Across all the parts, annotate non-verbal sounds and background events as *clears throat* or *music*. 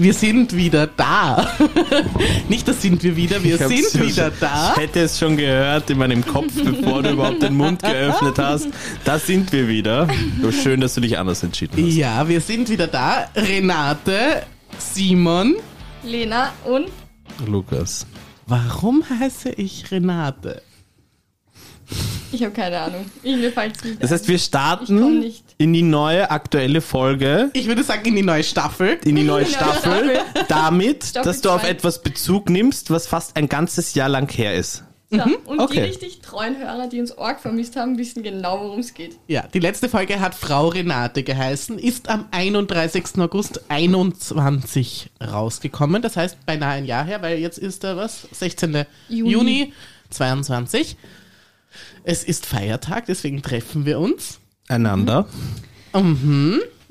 Wir sind wieder da. *laughs* Nicht, das sind wir wieder, wir Ich sind wieder schon- da. Ich hätte es schon gehört in meinem Kopf, bevor du überhaupt den Mund geöffnet hast. Da sind wir wieder. So schön, dass du dich anders entschieden hast. Ja, wir sind wieder da. Renate, Simon. Lena und Lukas. Warum heiße ich Renate? ich habe keine Ahnung. Ich, mir nicht Das heißt, wir Ich starten nicht. In die neue aktuelle Folge, Ich würde sagen, in die neue Staffel. in die neue Staffel, damit, Staffel dass du auf etwas Bezug nimmst, was fast ein ganzes Jahr lang her ist. So, und okay. die richtig treuen Hörer, die uns arg vermisst haben, wissen genau, worum es geht. Ja, die letzte Folge hat Frau Renate geheißen, ist am 31. August 21 rausgekommen. Das heißt beinahe ein Jahr her, weil jetzt ist da was? 16. Juni, Juni. 22. Es ist Feiertag, deswegen treffen wir uns. Einander.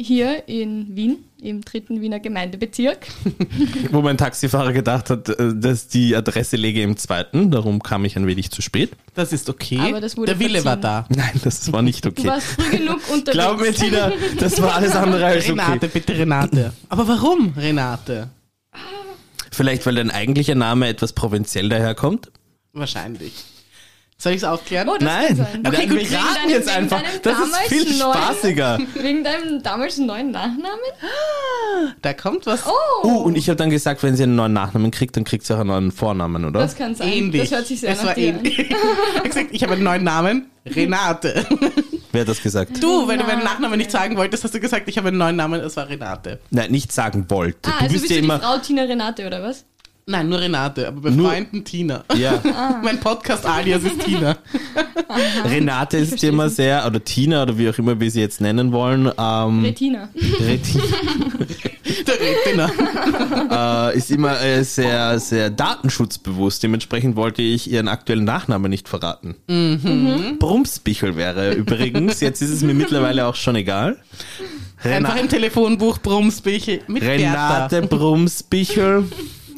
Hier in Wien, im dritten Wiener Gemeindebezirk. *laughs* Wo mein Taxifahrer gedacht hat, äh, dass die Adresse lege im zweiten. Darum kam ich ein wenig zu spät. Das ist okay. Aber das wurde Der Wille war da. verziehen. Nein, das war nicht Du okay. warst früh genug *laughs* unterwegs. Glaub mir, Tina, das war alles andere als Renate, okay. bitte Renate. Aber warum Renate? Vielleicht, weil dein eigentlicher Name etwas provinziell daherkommt? Wahrscheinlich. Soll ich es aufklären? Oh, das Nein. kann sein. Okay, gut, wir raten deinem- jetzt einfach. Das ist viel neuen- spaßiger. *laughs* Wegen deinem damals neuen Nachnamen? Da kommt was Oh, Uh, und ich habe dann gesagt, wenn sie einen neuen Nachnamen kriegt, dann kriegt sie auch einen neuen Vornamen, oder? das kann sein. ähnlich. Das hört sich sehr es nach war dir an. ähnlich. *laughs* er hat gesagt, ich habe einen neuen Namen. Renate. *laughs* Wer hat das gesagt? Du, wenn du meinen Renate. Nachnamen nicht sagen wolltest, hast du gesagt, ich habe einen neuen Namen, es war Renate. Nein, nicht sagen wollte. Ah, du also bist bist ja du die immer. Frau Tina Renate, oder was? Nein, nur Renate, aber bei Nur- Freunden Tina. Ja, *laughs* Mein Podcast-Alias ist Tina. Renate ist ja immer sehr, oder Tina, oder wie auch immer wir sie jetzt nennen wollen, ähm, Retina. *laughs* Retina. äh, ist immer äh, sehr, sehr datenschutzbewusst. Dementsprechend wollte ich ihren aktuellen Nachnamen nicht verraten. Mhm. Brumsbichel wäre übrigens. Jetzt ist es mir mittlerweile auch schon egal. Einfach im Telefonbuch Brumsbichel mit Renate Brumsbichel.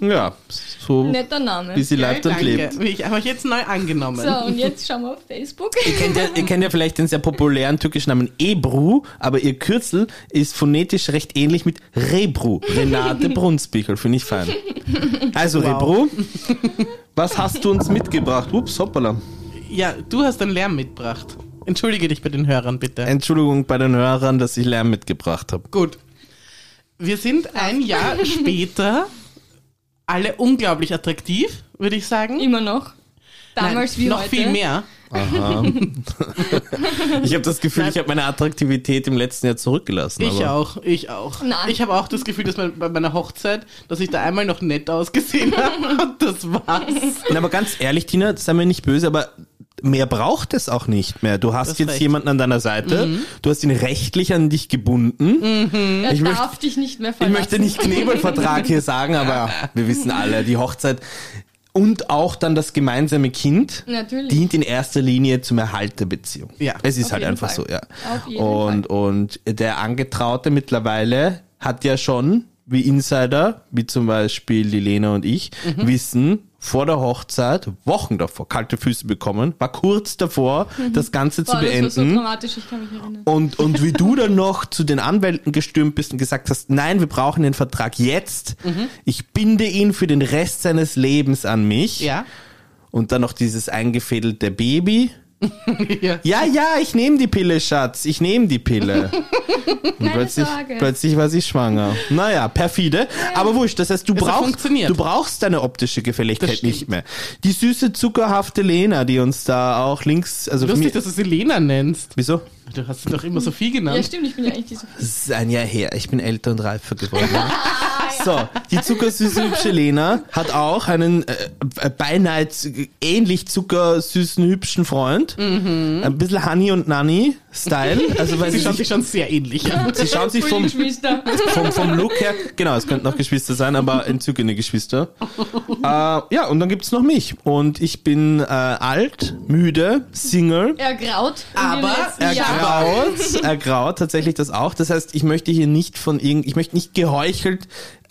Ja, so Netter Name. wie sie lebt und Danke. lebt. Ich habe euch jetzt neu angenommen. So, und jetzt schauen wir auf Facebook. Ihr kennt, ja, ihr kennt ja vielleicht den sehr populären türkischen Namen Ebru, aber ihr Kürzel ist phonetisch recht ähnlich mit Rebru. Renate *laughs* Brunsbichel, finde ich fein. Also Wow. Rebru, was hast du uns mitgebracht? Ups, hoppala. Ja, du hast den Lärm mitgebracht. Entschuldige dich bei den Hörern, bitte. Entschuldigung bei den Hörern, dass ich Lärm mitgebracht habe. Gut. Wir sind ein Jahr später alle unglaublich attraktiv, würde ich sagen. Immer noch. Damals Nein, wie noch heute. viel mehr. Aha. *laughs* ich habe das Gefühl, ich habe meine Attraktivität im letzten Jahr zurückgelassen. Ich aber auch, ich auch. Nein. Ich habe auch das Gefühl, dass man bei meiner Hochzeit, dass ich da einmal noch nett ausgesehen *laughs* habe und das war's. Na, aber ganz ehrlich, Tina, sei mir nicht böse, aber mehr braucht es auch nicht mehr. Du hast jetzt recht. jemanden an deiner Seite, du hast ihn rechtlich an dich gebunden. Er Ich darf dich nicht mehr Ich verlassen. möchte nicht Knebelvertrag hier sagen, aber wir wissen alle, die Hochzeit und auch dann das gemeinsame Kind Natürlich. dient in erster Linie zum Erhalt der Beziehung. Ja, es ist auf halt einfach Fall. so, ja. Auf jeden und, und der Angetraute mittlerweile hat ja schon, wie Insider, wie zum Beispiel die Lena und ich, Mhm. wissen, vor der Hochzeit, Wochen davor, kalte Füße bekommen, war kurz davor, das Ganze zu Boah, das war so beenden. dramatisch, ich kann mich erinnern. Und, und wie du dann noch zu den Anwälten gestürmt bist und gesagt hast, nein, wir brauchen den Vertrag jetzt. Ich binde ihn für den Rest seines Lebens an mich. Ja. Und dann noch dieses eingefädelte Baby. *laughs* ja. Ja, ja, ich nehme die Pille, Schatz. Ich nehme die Pille. *laughs* Und Keine plötzlich, Sorge. plötzlich war sie schwanger. Naja, perfide. Aber wurscht, das heißt, du Es brauchst, du brauchst deine optische Gefälligkeit nicht mehr. Die süße, zuckerhafte Lena, die uns da auch links, also für Lustig, dass du sie Lena nennst. wieso? Du hast doch immer Sophie Ja, genannt. stimmt, ich bin ja eigentlich die Sophie. Das ist ein Jahr her. Ich bin älter und reifer geworden. *laughs* So, die zuckersüße hübsche Lena hat auch einen äh, äh, beinahe ähnlich zuckersüßen hübschen Freund. Ein bisschen Honey und Nanny Style. Also weil Sie sie, schauen sich, schon sehr ähnlich an. sie schauen sich vom, vom, vom Look her, genau, es könnten auch Geschwister sein, aber entzückende Geschwister. äh, ja, und dann gibt's noch mich. Und ich bin äh, alt, müde, Single. Ergraut. Aber Jahren. Ergraut, *laughs* ergraut tatsächlich das auch. Das heißt, ich möchte hier nicht von irgend, ich möchte nicht geheuchelt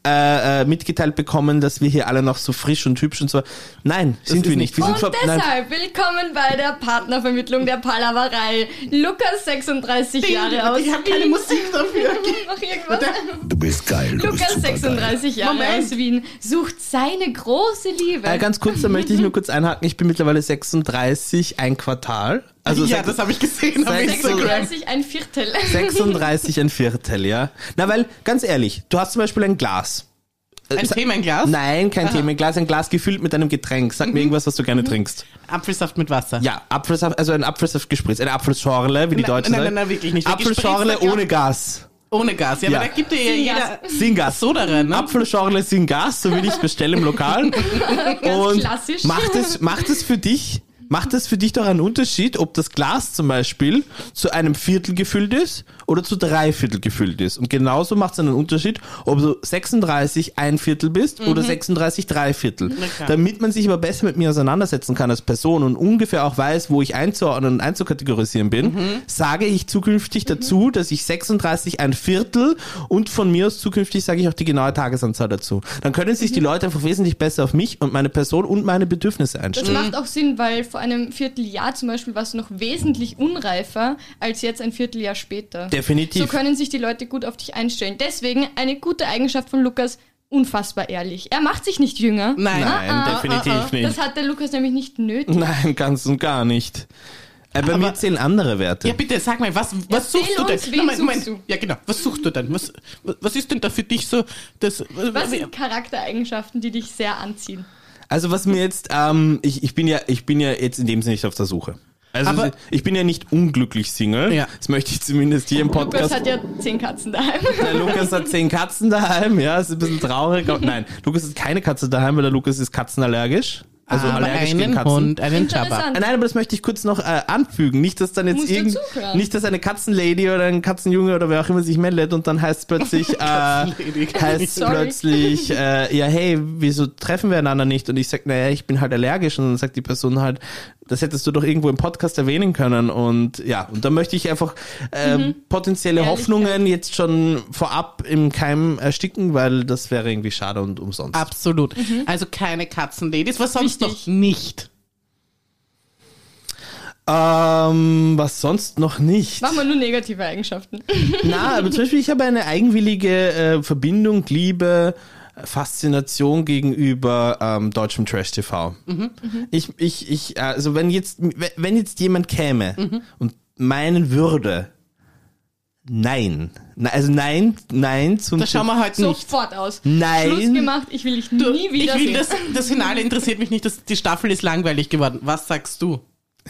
äh, äh, mitgeteilt bekommen, dass wir hier alle noch so frisch und hübsch und so. Nein, sind wir nicht nicht. Wir sind Und nein, deshalb willkommen bei der Partnervermittlung der Palaverei. Lukas Lukas 36 Jahre aus Ich habe keine. Musik dafür. *laughs* Noch irgendwas? Du bist geil. Du Lukas bist super 36 Jahre Moment. aus Wien sucht seine große Liebe. Äh, ganz kurz, da möchte ich nur kurz einhaken. Ich bin mittlerweile 36, ein Quartal. Also ja, das habe ich gesehen auf sechs- Instagram. 36 ein Viertel. *laughs* 36 ein Viertel, ja. Na, weil, ganz ehrlich, du hast zum Beispiel ein Glas. Äh, Ein sa- Themenglas? Nein, kein Themenglas, ein Glas gefüllt mit einem Getränk. Sag Mhm. mir irgendwas, was du gerne trinkst. Apfelsaft mit Wasser. Ja, Apfelsaft, also ein Apfelsaft gespritzt, eine Apfelschorle, wie die Nein, Deutschen nein, sagen. nein, nein, wirklich nicht. Apfelschorle ohne Gas. Ohne Gas. Ja, Ja. aber da gibt dir ja jeder Singas. Soda rein, ne? Apfelschorle sin Gas, so will ich es bestellen im Lokal. *laughs* Und klassisch. macht es, macht es für dich, macht es für dich doch einen Unterschied, ob das Glas zum Beispiel zu einem Viertel gefüllt ist oder zu drei Viertel gefüllt ist. Und genauso macht es einen Unterschied, ob du 36 ein Viertel bist oder 36 drei Viertel. Damit man sich aber besser mit mir auseinandersetzen kann als Person und ungefähr auch weiß, wo ich einzuordnen und einzukategorisieren bin, sage ich zukünftig dazu, dass ich 36 ein Viertel und von mir aus zukünftig sage ich auch die genaue Tagesanzahl dazu. Dann können sich die Leute einfach wesentlich besser auf mich und meine Person und meine Bedürfnisse Das einstellen. macht auch Sinn, weil vor einem Vierteljahr zum Beispiel warst du noch wesentlich unreifer als jetzt ein Vierteljahr später. Definitiv. So können sich die Leute gut auf dich einstellen. Deswegen eine gute Eigenschaft von Lukas, unfassbar ehrlich. Er macht sich nicht jünger. Nein. Nein, Ah, ah, definitiv ah, ah. nicht. Das hat der Lukas nämlich nicht nötig. Nein, ganz und gar nicht. Äh, bei Aber- mir zählen andere Werte. Ja, bitte, sag mal, was, was Erzähl suchst du denn? wen Moment. suchst du? Ja, genau. Was suchst du denn? Was, was ist denn da für dich so das... Was sind Charaktereigenschaften, die dich sehr anziehen? Also was mir jetzt, ähm, ich, ich bin ja, ich bin ja jetzt in dem Sinne nicht auf der Suche. Also Aber- ich bin ja nicht unglücklich Single. Ja. Das möchte ich zumindest hier im Lukas Podcast. hat ja zehn Katzen daheim. *laughs* Der Lukas hat zehn Katzen daheim, ja, ist ein bisschen traurig. Nein, Lukas hat keine Katze daheim, weil der Lukas ist katzenallergisch. Also aber allergisch gegen einen Katzen. Hund, einen Jabba. Interessant. Nein, aber das möchte ich kurz noch äh, anfügen. Nicht, dass dann jetzt irgend, nicht, dass eine Katzenlady oder ein Katzenjunge oder wer auch immer sich meldet und dann heißt plötzlich, *laughs* äh, heißt Sorry. plötzlich, äh, ja, hey, wieso treffen wir einander nicht? Und ich sag, naja, ich bin halt allergisch. Und dann sagt die Person halt, das hättest du doch irgendwo im Podcast erwähnen können. Und ja, und da möchte ich einfach äh, Mhm. potenzielle. Hoffnungen jetzt schon vorab im Keim ersticken, weil das wäre irgendwie schade und umsonst. Absolut. Also keine Katzenladies. Was sonst Wichtig. noch nicht? Ähm, was sonst noch nicht? Machen wir nur negative Eigenschaften. Na, aber zum Beispiel, ich habe eine eigenwillige äh, Verbindung, Liebe, Faszination gegenüber ähm, deutschem Trash-TV. Ich, ich, ich, also wenn jetzt, wenn jetzt jemand käme und meinen würde, nein, Na, also nein, nein zum Das schauen wir heute nicht. Sofort aus. Nein. Schluss gemacht, ich will dich nie ich wieder will sehen. das, das Finale interessiert mich nicht. Das, die Staffel ist langweilig geworden. Was sagst du?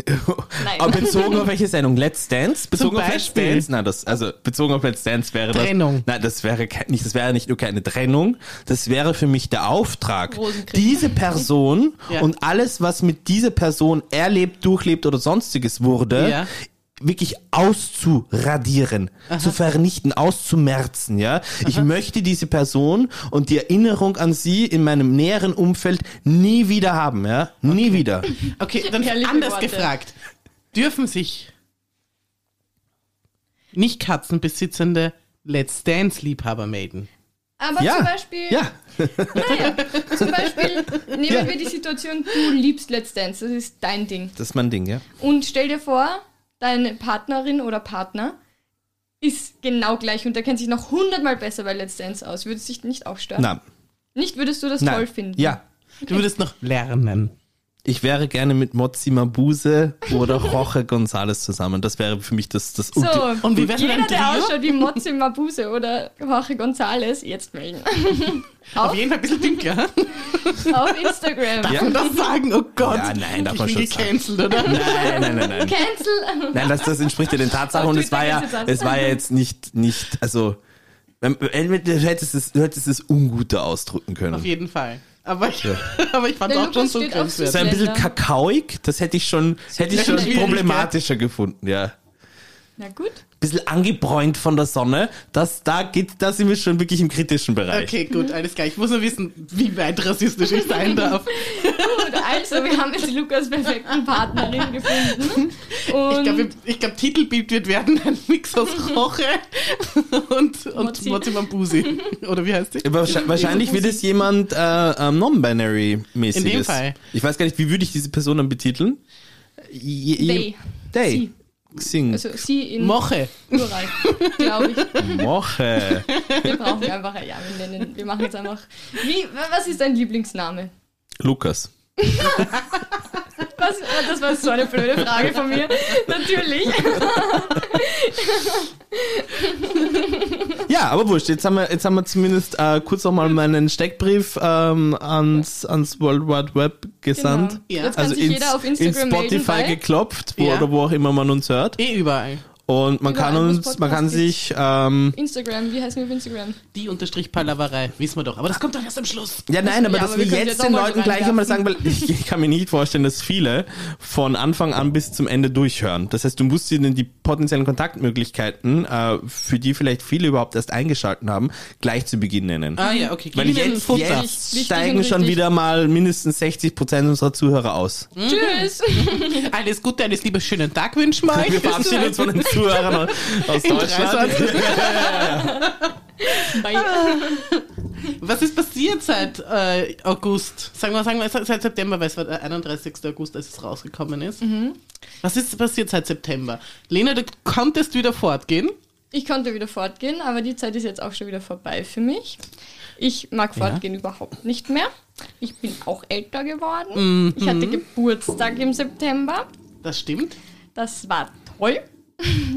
Nein. Aber bezogen auf welche Sendung? Let's Dance? Bezogen auf Let's. Dance? Nein, das, also bezogen auf Let's Dance wäre das. Trennung. Nein, das wäre nicht, das wäre nicht nur keine Trennung, das wäre für mich der Auftrag, diese Person Ja. und alles, was mit dieser Person erlebt, durchlebt oder sonstiges wurde, Ja. Wirklich auszuradieren, zu vernichten, auszumerzen, ja. Ich möchte diese Person und die Erinnerung an sie in meinem näheren Umfeld nie wieder haben, ja. Nie wieder. *laughs* Okay, dann anders Worte. gefragt. Dürfen sich nicht Katzenbesitzende Let's Dance Liebhaber melden? Aber Ja. zum Beispiel, Ja. *laughs* naja, zum Beispiel nehmen wir die Situation, du liebst Let's Dance, das ist dein Ding. Das ist mein Ding, ja. Und stell dir vor, deine Partnerin oder Partner ist genau gleich und der kennt sich noch hundertmal besser bei Let's Dance aus. Würdest du dich nicht auch stören? Nein. Nicht würdest du das Nein. toll finden? Ja. Du würdest noch lernen. Ich wäre gerne mit Mozzi Mabuse oder Jorge González zusammen. Das wäre für mich das, das So, Ulti- Und wie mit jeder, der ausschaut wie Mozzi Mabuse oder Jorge González, jetzt melden. Auf *laughs* Auf, jeden Fall ein bisschen dünkler. *laughs* auf Instagram. Darf man das sagen? Oh Gott. Ja, nein, darf ich man bin schon sagen. gecancelt, oder? Nein, nein, nein, nein. Cancel. Nein, das, das entspricht ja den Tatsachen Auf und es war ja, es war ja jetzt nicht, nicht, also, du hättest es, du hättest es unguter ausdrücken Auf können. jeden Fall. Aber ich, *laughs* aber ich fand Der auch schon so Es grenzwertig. ein bisschen kakaoig, das hätte ich schon, hätte ich schon problematischer gefunden, ja. Na gut. Bisschen angebräunt von der Sonne, das, da geht, da sind wir schon wirklich im kritischen Bereich. Okay, gut, alles klar. Ich muss nur wissen, wie weit rassistisch ich sein darf. *laughs* Gut, also wir haben jetzt Lukas perfekten Partnerin gefunden. Und Ich glaube, glaub, Titelbild wird werden *laughs* ein Mix aus Roche und, und. Mozzi Mambusi. Oder wie heißt die? Wahrscheinlich, wahrscheinlich wird es jemand äh, ähm, non-binary-mäßiges. In dem Fall. Ich weiß gar nicht, wie würde ich diese Person dann betiteln? Je, je, They. They. Sie. Xing. Also sie in Moche. Plural, glaube ich. Moche. Wir brauchen einfach, ja, wir nennen, wir machen jetzt einfach. Wie, was ist dein Lieblingsname? Lukas. Was, das war so eine blöde Frage von mir. Natürlich. Ja, aber wurscht. Jetzt haben wir, jetzt haben wir zumindest äh, kurz nochmal meinen Steckbrief ähm, ans, ans World Wide Web gesandt. Genau. Ja. Jetzt kann Also sich ins, jeder auf in Instagram Spotify melden geklopft, wo, Ja. oder wo auch immer man uns hört. Eh überall. Und man Überall, kann uns, man kann sich, ähm, Instagram. Wie heißen wir auf Instagram? Die unterstrich Palaverei. Wissen wir doch. Aber das kommt doch erst am Schluss. ja nein, aber Ja, dass aber wir wir jetzt den Leuten gleich einmal sagen, weil *laughs* ich, ich kann mir nicht vorstellen, dass viele von Anfang an bis zum Ende durchhören. Das heißt, du musst ihnen die potenziellen Kontaktmöglichkeiten, äh, für die vielleicht viele überhaupt erst eingeschalten haben, gleich zu Beginn nennen. Ah ja, okay. Weil jetzt, jetzt steigen schon wieder mal mindestens 60 Prozent unserer Zuhörer aus. Tschüss. Alles Gute, eines lieben schönen Tag wünschen wir euch. Wir verabschieden uns von den Zuhörern *laughs* aus In drei Deutschland. *laughs* Bye. Was ist passiert seit äh, August? Sagen wir, sagen wir seit September, weil es war der 31. August, als es rausgekommen ist. Mhm. Was ist passiert seit September? Lena, du konntest wieder fortgehen. Ich konnte wieder fortgehen, aber die Zeit ist jetzt auch schon wieder vorbei für mich. Ich mag Ja. fortgehen überhaupt nicht mehr. Ich bin auch älter geworden. Ich hatte Geburtstag im September. Das stimmt. Das war toll.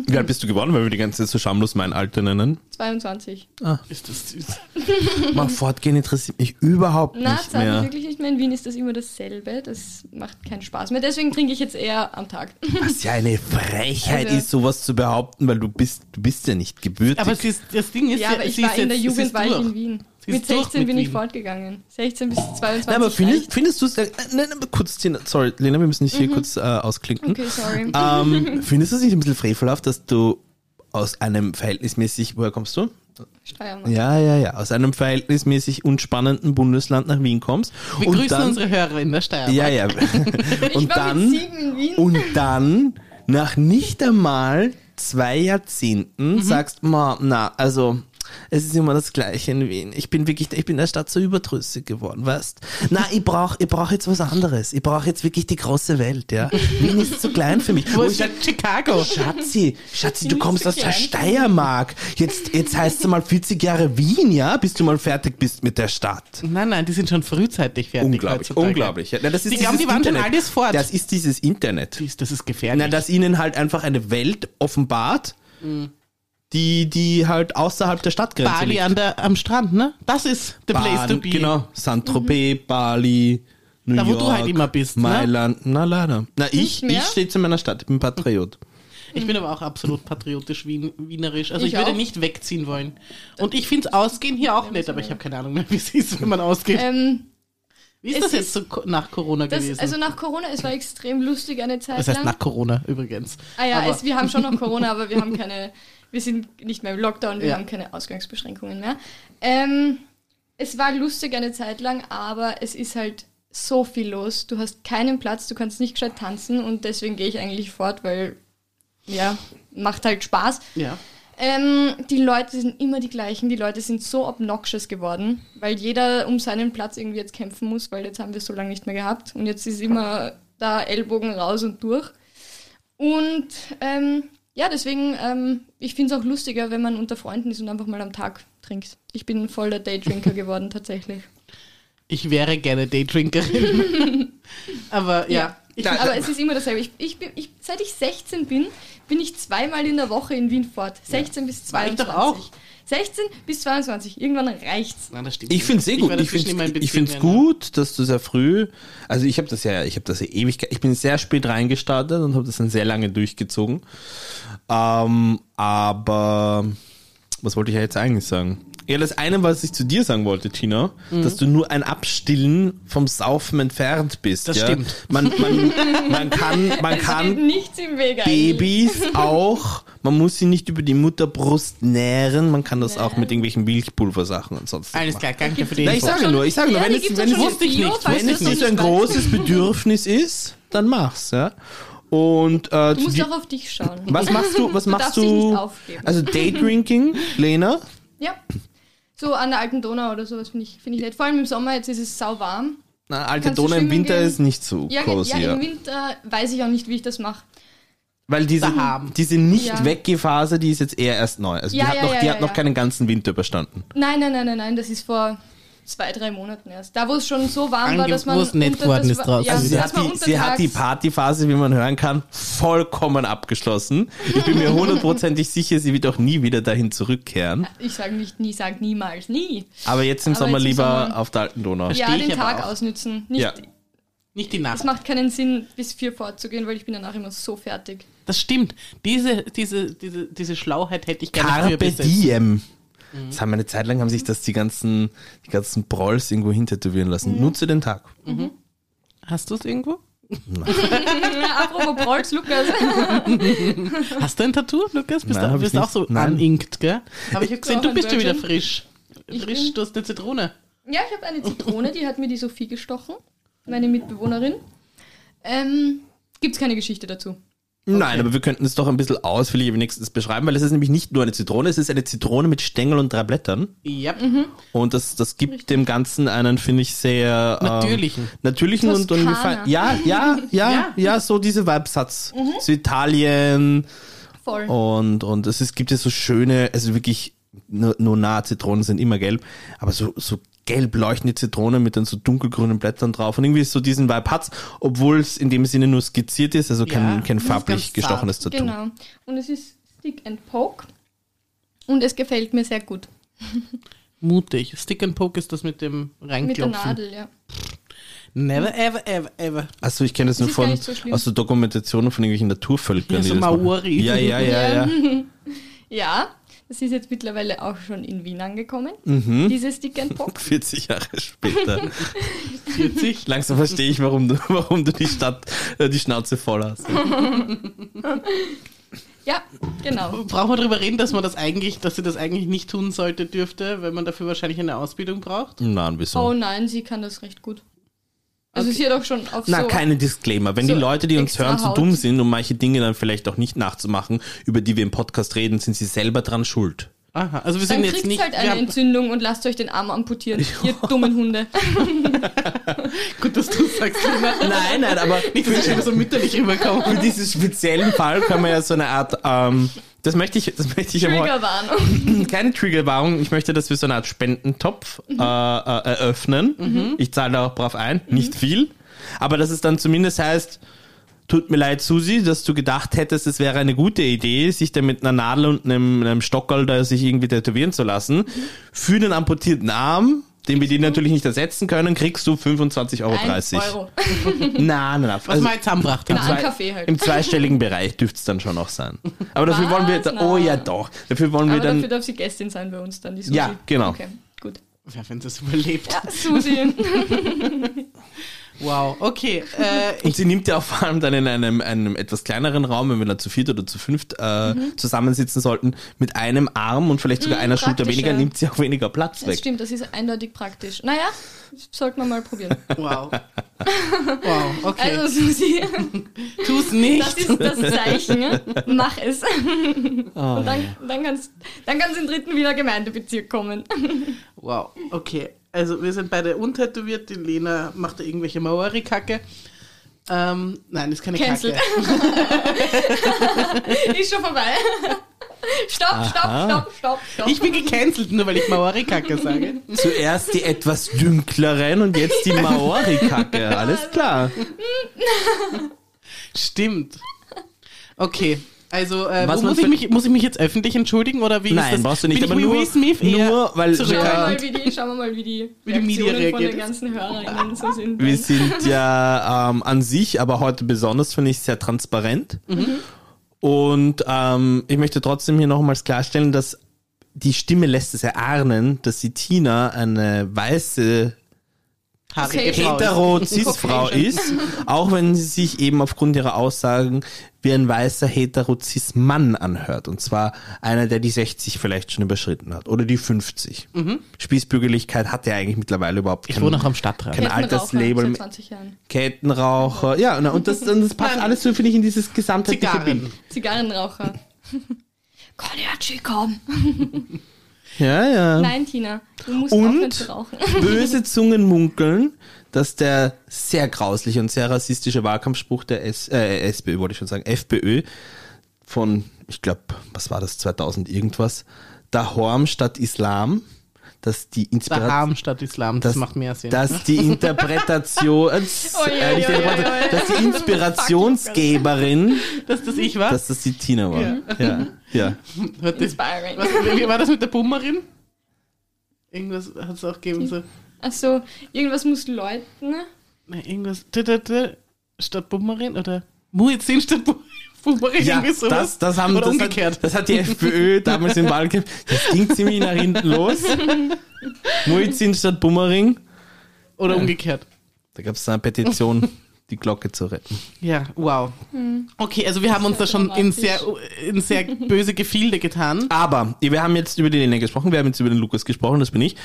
Wie alt bist du geworden, weil wir die ganze Zeit so schamlos mein Alter nennen? 22. Ist das süß. *laughs* Mal fortgehen interessiert mich überhaupt Na, nicht sage ich mehr. wirklich nicht mehr. In Wien ist das immer dasselbe. Das macht keinen Spaß mehr. Deswegen trinke ich jetzt eher am Tag. Was ja eine Frechheit Also- ist, sowas zu behaupten, weil du bist, du bist ja nicht gebürtig. Aber sie ist, das Ding ist Ja, aber ich sie war ist in der Jugend ist war ich in Wien. Mit durch 16 mit bin ich Wien. fortgegangen. 16 bis 22 Nein, aber findest, findest du es, äh, nein, aber kurz, sorry, Lena, wir müssen dich hier kurz äh, ausklinken. Okay, sorry. *laughs* Ähm, *laughs* findest du es nicht ein bisschen frevelhaft, dass du aus einem verhältnismäßig, woher kommst du? Steiermark. Ja, ja, ja, aus einem verhältnismäßig unspannenden Bundesland nach Wien kommst. Wir und grüßen dann, unsere Hörer in der Steiermark. Ja, ja. *laughs* Ich und war dann, mit sieben in Wien. und dann, nach nicht einmal zwei Jahrzehnten, Mhm. sagst, ma, na, also, es ist immer das Gleiche in Wien. Ich bin wirklich, ich bin der Stadt so überdrüssig geworden, weißt? Na, ich brauch, ich brauch jetzt was anderes. Ich brauch jetzt wirklich die große Welt, ja. Wien ist zu klein für mich. *laughs* Wo ist ich Chicago? Schatzi, Schatzi, du kommst so aus der. Steiermark. Jetzt, jetzt heißt es mal 40 Jahre Wien, ja, bis du mal fertig bist mit der Stadt. Nein, nein, die sind schon frühzeitig fertig. Unglaublich, heutzutage. unglaublich. Ja, das ist Die glauben, die waren schon Internet. alles fort. Das ist dieses Internet. Das ist gefährlich. Na, dass ihnen halt einfach eine Welt offenbart, die, die halt außerhalb der Stadtgrenze Bali liegt. an der, am Strand, ne? Das ist the place to be. Genau, Saint-Tropez, Bali, New Da, wo York, du halt immer bist, ne? Mailand. Na, leider. Na, ich, ich stehe zu meiner Stadt. Ich bin Patriot. Ich bin aber auch absolut patriotisch wien, wienerisch. Also ich, Ich würde auch. nicht wegziehen wollen. Und ich finde Ausgehen hier auch nett, aber ich habe keine Ahnung mehr, *laughs* wie es ist, wenn man ausgeht. Ähm, wie ist es das jetzt so nach Corona das, gewesen? also nach Corona, es war extrem lustig eine Zeit das heißt lang. nach Corona übrigens. ah ja, es, wir haben schon noch Corona, aber wir haben keine, *laughs* wir sind nicht mehr im Lockdown, wir Ja. haben keine Ausgangsbeschränkungen mehr. Ähm, es war lustig eine Zeit lang, aber es ist halt so viel los. Du hast keinen Platz, du kannst nicht gescheit tanzen und deswegen gehe ich eigentlich fort, weil ja, macht halt Spaß. ja. Ähm, die Leute sind immer die gleichen. Die Leute sind so obnoxious geworden, weil jeder um seinen Platz irgendwie jetzt kämpfen muss, weil jetzt haben wir es so lange nicht mehr gehabt. Und jetzt ist immer da Ellbogen raus und durch. Und ähm, ja, deswegen, ähm, ich finde es auch lustiger, wenn man unter Freunden ist und einfach mal am Tag trinkt. Ich bin voll der Daydrinker *laughs* geworden, tatsächlich. Ich wäre gerne Daydrinkerin. *laughs* aber ja. Ich, Da- Aber es ist immer dasselbe. Ich, ich bin, ich, seit ich 16 bin, bin ich zweimal in der Woche in Wien fort. 16 bis War ich 22. doch auch. 16 bis 22. Irgendwann reicht's. Nein, das stimmt Ich finde es sehr gut. Ich dazwischen finde immer ein ich find's ne? gut, dass du sehr früh, also ich habe das ja, ich habe das ja ewig, ich bin sehr spät reingestartet und habe das dann sehr lange durchgezogen. Ähm, aber was wollte ich ja jetzt eigentlich sagen? Ja, das eine, was ich zu dir sagen wollte, Tina, Mhm. dass du nur ein Abstillen vom Saufen entfernt bist. Das ja? stimmt. Man, man, man *laughs* kann, man Es kann steht nichts im Weg eigentlich. Babys *laughs* auch, man muss sie nicht über die Mutterbrust nähren, man kann das auch mit irgendwelchen Milchpulversachen und sonst Alles klar, danke für die Na, ich Info. sage nur, ich sage nur, wenn die es, wenn es, wusste ich nicht, wenn es nicht ein großes Bedürfnis ist, dann mach's, ja. Und äh, Du musst dir, auch auf dich schauen. was machst du, was Du machst du? Also Daydrinking, Lena? Ja. So an der alten Donau oder sowas finde ich, finde ich nett. Vor allem im Sommer, jetzt ist es sau warm. Na, alte Kannst Donau im Winter gehen? ist nicht so Ja, cozy, ja, ja. im Winter weiß ich auch nicht, wie ich das mache. Weil diese, haben. diese nicht Ja. weggephase die ist jetzt eher erst neu. Also Ja, die hat, ja, noch, die ja, hat noch keinen ganzen Winter überstanden. Nein, nein, nein, nein, nein, das ist vor zwei, drei Monaten erst. Da, wo es schon so warm war, dass man. wo es nett geworden ist draußen. Ja, Also sie, hat die, sie hat die Partyphase, wie man hören kann, vollkommen abgeschlossen. Ich bin mir hundertprozentig sicher, sie wird auch nie wieder dahin zurückkehren. Ich sage nicht nie, sag niemals, nie. Aber jetzt im Aber Sommer jetzt im lieber Sommer- auf der alten Donau. ja, den Tag auch. ausnützen. Nicht, Ja. Nicht die Es Nacht. macht keinen Sinn, bis vier fortzugehen, weil ich bin danach immer so fertig. Das stimmt. Diese, diese, diese, diese Schlauheit hätte ich gerne früher Carpe besessen. diem. Das haben eine Zeit lang haben sich das die ganzen, die ganzen Prolls irgendwo hintätowieren lassen. Nutze den Tag. Hast du es irgendwo? *laughs* Apropos Prolls, Lukas. *laughs* Hast du ein Tattoo, Lukas? Bist Nein, du bist auch so Nein. uninkt, gell? Aber ich habe gesehen, du bist schon wieder frisch. Ich Frisch, bin- du hast eine Zitrone. Ja, ich habe eine Zitrone, die hat mir die Sophie gestochen, meine Mitbewohnerin. Ähm, gibt's keine Geschichte dazu. Nein, aber wir könnten es doch ein bisschen ausführlicher wenigstens beschreiben, weil es ist nämlich nicht nur eine Zitrone, es ist eine Zitrone mit Stängel und drei Blättern. Ja. Und das, das gibt dem Ganzen einen, finde ich, sehr ähm, Natürlichen. natürlichen und, und gefallen. Ja, ja, *laughs* ja, Ja. ja, so diese Vibes hat's. So Italien Voll. und, und es ist, gibt ja so schöne, also wirklich, nur, nur nahe Zitronen sind immer gelb, aber so, so gelb leuchtende Zitronen mit dann so dunkelgrünen Blättern drauf und irgendwie so diesen Vibe hat's, obwohl es in dem Sinne nur skizziert ist, also kein, Ja, kein farblich gestochenes Tattoo. Genau. Und es ist Stick and Poke. Und es gefällt mir sehr gut. *laughs* Mutig. Stick and Poke ist das mit dem Mit der Reinklopfen. Nadel, ja. Never, ever, ever, ever. Also ich kenne das, Das nur von so aus so Dokumentationen von irgendwelchen Naturvölkern. Ja, so. Maori. Ja, ja, ja, ja. *laughs* Ja, das ist jetzt mittlerweile auch schon in Wien angekommen. Mhm. Diese Stick and Poke. *laughs* 40 Jahre später. *laughs* 40. Langsam verstehe ich, warum du, warum du die Stadt, äh, die Schnauze voll hast. *laughs* Ja, genau. Brauchen wir darüber reden, dass man das eigentlich, dass sie das eigentlich nicht tun sollte, dürfte, weil man dafür wahrscheinlich eine Ausbildung braucht? Nein, wieso? Oh nein, sie kann das recht gut. Also Okay. sie hat auch schon auf Na, so... keine Disclaimer. Wenn so die Leute, die uns hören, zu Haut. dumm sind, um manche Dinge dann vielleicht auch nicht nachzumachen, über die wir im Podcast reden, sind sie selber dran schuld. Aha, also wir Dann sind jetzt kriegt nicht. halt eine Entzündung und lasst euch den Arm amputieren, *laughs* ihr dummen Hunde. *laughs* gut, dass du sagst. Nein, nein, aber Nicht, dass ich immer so mütterlich rüberkomme. für diesen speziellen Fall kann man ja so eine Art, ähm, das möchte ich, das möchte ich Triggerwarnung. *laughs* keine Triggerwarnung, ich möchte, dass wir so eine Art Spendentopf äh, äh, eröffnen. Ich zahle da auch drauf ein, nicht viel, aber dass es dann zumindest heißt, tut mir leid, Susi, dass du gedacht hättest, es wäre eine gute Idee, sich da mit einer Nadel und einem, einem Stockerl da sich irgendwie tätowieren zu lassen. Für den amputierten Arm, den wir dir natürlich nicht ersetzen können, kriegst du 25,30 Euro. Ein Euro. Nein, nein, nein. Was Also, man jetzt Na, hat. ein Kaffee halt. Im zweistelligen *laughs* Bereich dürfte es dann schon auch sein. Aber dafür Was? wollen wir, da, oh Na. ja doch, dafür wollen wir Aber dann, dafür darf sie Gästin sein bei uns dann, die Susi. Ja, genau. Okay, gut. Ja, wenn sie es überlebt. Ja, Susi. *laughs* *laughs* Wow, okay. Äh, und sie nimmt ja auch vor allem dann in einem, einem etwas kleineren Raum, wenn wir dann zu viert oder zu fünft äh, zusammensitzen sollten, mit einem Arm und vielleicht sogar Mhm, einer Schulter weniger, nimmt sie auch weniger Platz Das weg. stimmt, das ist eindeutig praktisch. Naja, das sollte man mal probieren. *laughs* wow. *laughs* Wow, okay. Also Susi, Tu's das nicht. ist das Zeichen. Mach es. *laughs* Oh, Und dann, dann kannst dann kannst in den dritten Wiener Gemeindebezirk kommen. Wow, okay. Also wir sind beide untätowiert, die Lena macht da irgendwelche Maori-Kacke. Ähm, nein, ist keine Cancelled. Kacke. *laughs* ist schon vorbei. Stopp, stopp, stopp, stopp, stopp. Ich bin gecancelt, nur weil ich Maori-Kacke sage. Zuerst die etwas dünkleren und jetzt die Maori-Kacke. Alles klar. Stimmt. Okay. Also, äh, muss ich, mich, muss ich mich jetzt öffentlich entschuldigen oder wie ist Nein, das? brauchst du nicht, Bin aber nur- nur, weil Schauen wir, mal, wie die, schauen wir mal, wie die Wie die Media Reaktionen von den reagiert. ganzen HörerInnen so sind. Wir sind ja ähm, an sich, aber heute besonders finde ich sehr transparent. Und ähm, ich möchte trotzdem hier nochmals klarstellen, dass die Stimme lässt es erahnen, dass die Tina eine weiße ist. hetero-cis-Frau ist, auch wenn sie sich eben aufgrund ihrer Aussagen wie ein weißer hetero-cis-Mann anhört. Und zwar einer, der die 60 vielleicht schon überschritten hat oder die 50. Spießbürgerlichkeit hat ja eigentlich mittlerweile überhaupt Ich kein, wohne auch am Stadtrand. kein Kettenraucher Alterslabel. Seit 20 Jahren. Kettenraucher, ja, na, und das, und das passt alles so, finde ich, in dieses gesamtheitliche Zigarren. Bild. Zigarrenraucher. *laughs* Koniachi, komm. Ja, ja. Nein, Tina, du musst Und? aufhören zu rauchen. Böse *laughs* Zungen munkeln, dass der sehr grausliche und sehr rassistische Wahlkampfspruch der S, äh, SPÖ, wollte ich schon sagen, FPÖ von, ich glaube, was war das, 2000 irgendwas, Dahorm statt Islam, dass die Inspiration... Daham statt Islam, das, dass, macht mehr Sinn. Dass die Interpretation, *laughs* äh, Oi, äh, Interpretation, oi. dass die Inspirationsgeberin, *laughs* dass das ich war? dass das die Tina war. Ja. Ja, ja. Inspiring. was, wie war das mit der Bummerin? Irgendwas hat es auch gegeben, so. Achso, irgendwas muss läuten. Nein, irgendwas. Statt Bummerin oder Muezzin statt Bu- *laughs* Bummerin, Ja, irgendwie sowas. das, das, haben, oder das, umgekehrt. Hat, das hat die FPÖ *laughs* damals im Wahlkampf. Das ging ziemlich nach hinten los. Muizin statt Bummering. oder umgekehrt. Da gab es eine Petition, die Glocke zu retten. Ja, wow. Okay, also wir haben uns da schon in sehr, in sehr böse Gefilde getan. Aber wir haben jetzt über die Lena gesprochen, wir haben jetzt über den Lukas gesprochen, das bin ich.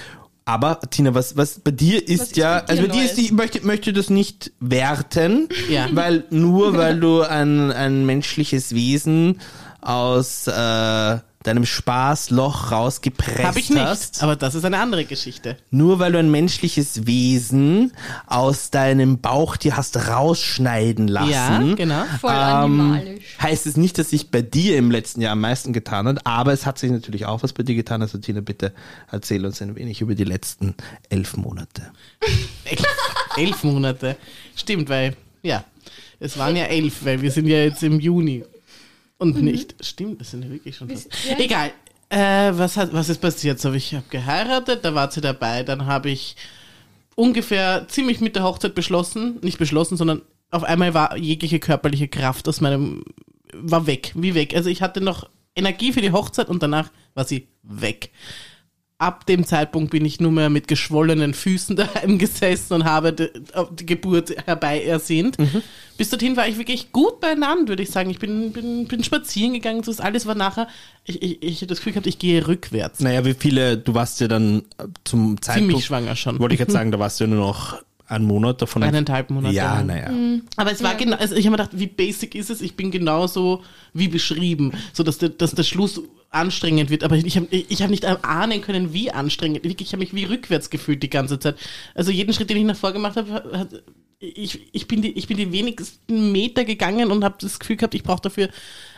Aber Tina, was, was bei dir ist ist ja, dir also bei dir ist, ich möchte, möchte das nicht werten, *laughs* Ja. weil nur *laughs* weil du ein, ein menschliches Wesen aus äh, deinem Spaßloch rausgepresst Habe ich nicht. hast. Aber das ist eine andere Geschichte. Nur weil du ein menschliches Wesen aus deinem Bauch dir hast rausschneiden lassen. Ja, genau. Voll ähm, animalisch. heißt es nicht, dass sich bei dir im letzten Jahr am meisten getan hat, aber es hat sich natürlich auch was bei dir getan. Also Tina, bitte erzähl uns ein wenig über die letzten elf Monate. *laughs* Elf, elf Monate. Stimmt, weil, ja, es waren ja elf, weil wir sind ja jetzt im Juni. Und nicht. Stimmt, das sind ja wirklich schon fast. ja. Egal. Äh, was, hat, was ist passiert? So, ich habe geheiratet, da war sie dabei, dann habe ich ungefähr ziemlich mit der Hochzeit beschlossen, nicht beschlossen, sondern auf einmal war jegliche körperliche Kraft aus meinem, war weg, wie weg. Also ich hatte noch Energie für die Hochzeit und danach war sie weg. Ab dem Zeitpunkt bin ich nur mehr mit geschwollenen Füßen *laughs* daheim gesessen und habe die, die Geburt herbei ersehnt. Bis dorthin war ich wirklich gut beieinander, würde ich sagen. Ich bin, bin, bin spazieren gegangen, das alles war nachher, ich, ich, ich habe das Gefühl gehabt, ich gehe rückwärts. Naja, wie viele, du warst ja dann äh, zum Zeitpunkt, Ziemlich schwanger schon. wollte ich jetzt *laughs* sagen, da warst du ja nur noch einen Monat davon. Eineinhalb Monate. Ja, naja. Aber es war genau, also ich habe mir gedacht, wie basic ist es? Ich bin genauso wie beschrieben, so dass der, dass der Schluss anstrengend wird. Aber ich habe ich hab nicht ahnen können, wie anstrengend. Wirklich, ich habe mich wie rückwärts gefühlt die ganze Zeit. Also jeden Schritt, den ich nach vor gemacht habe, hat, ich, ich, bin die, ich bin die wenigsten Meter gegangen und habe das Gefühl gehabt, ich brauche dafür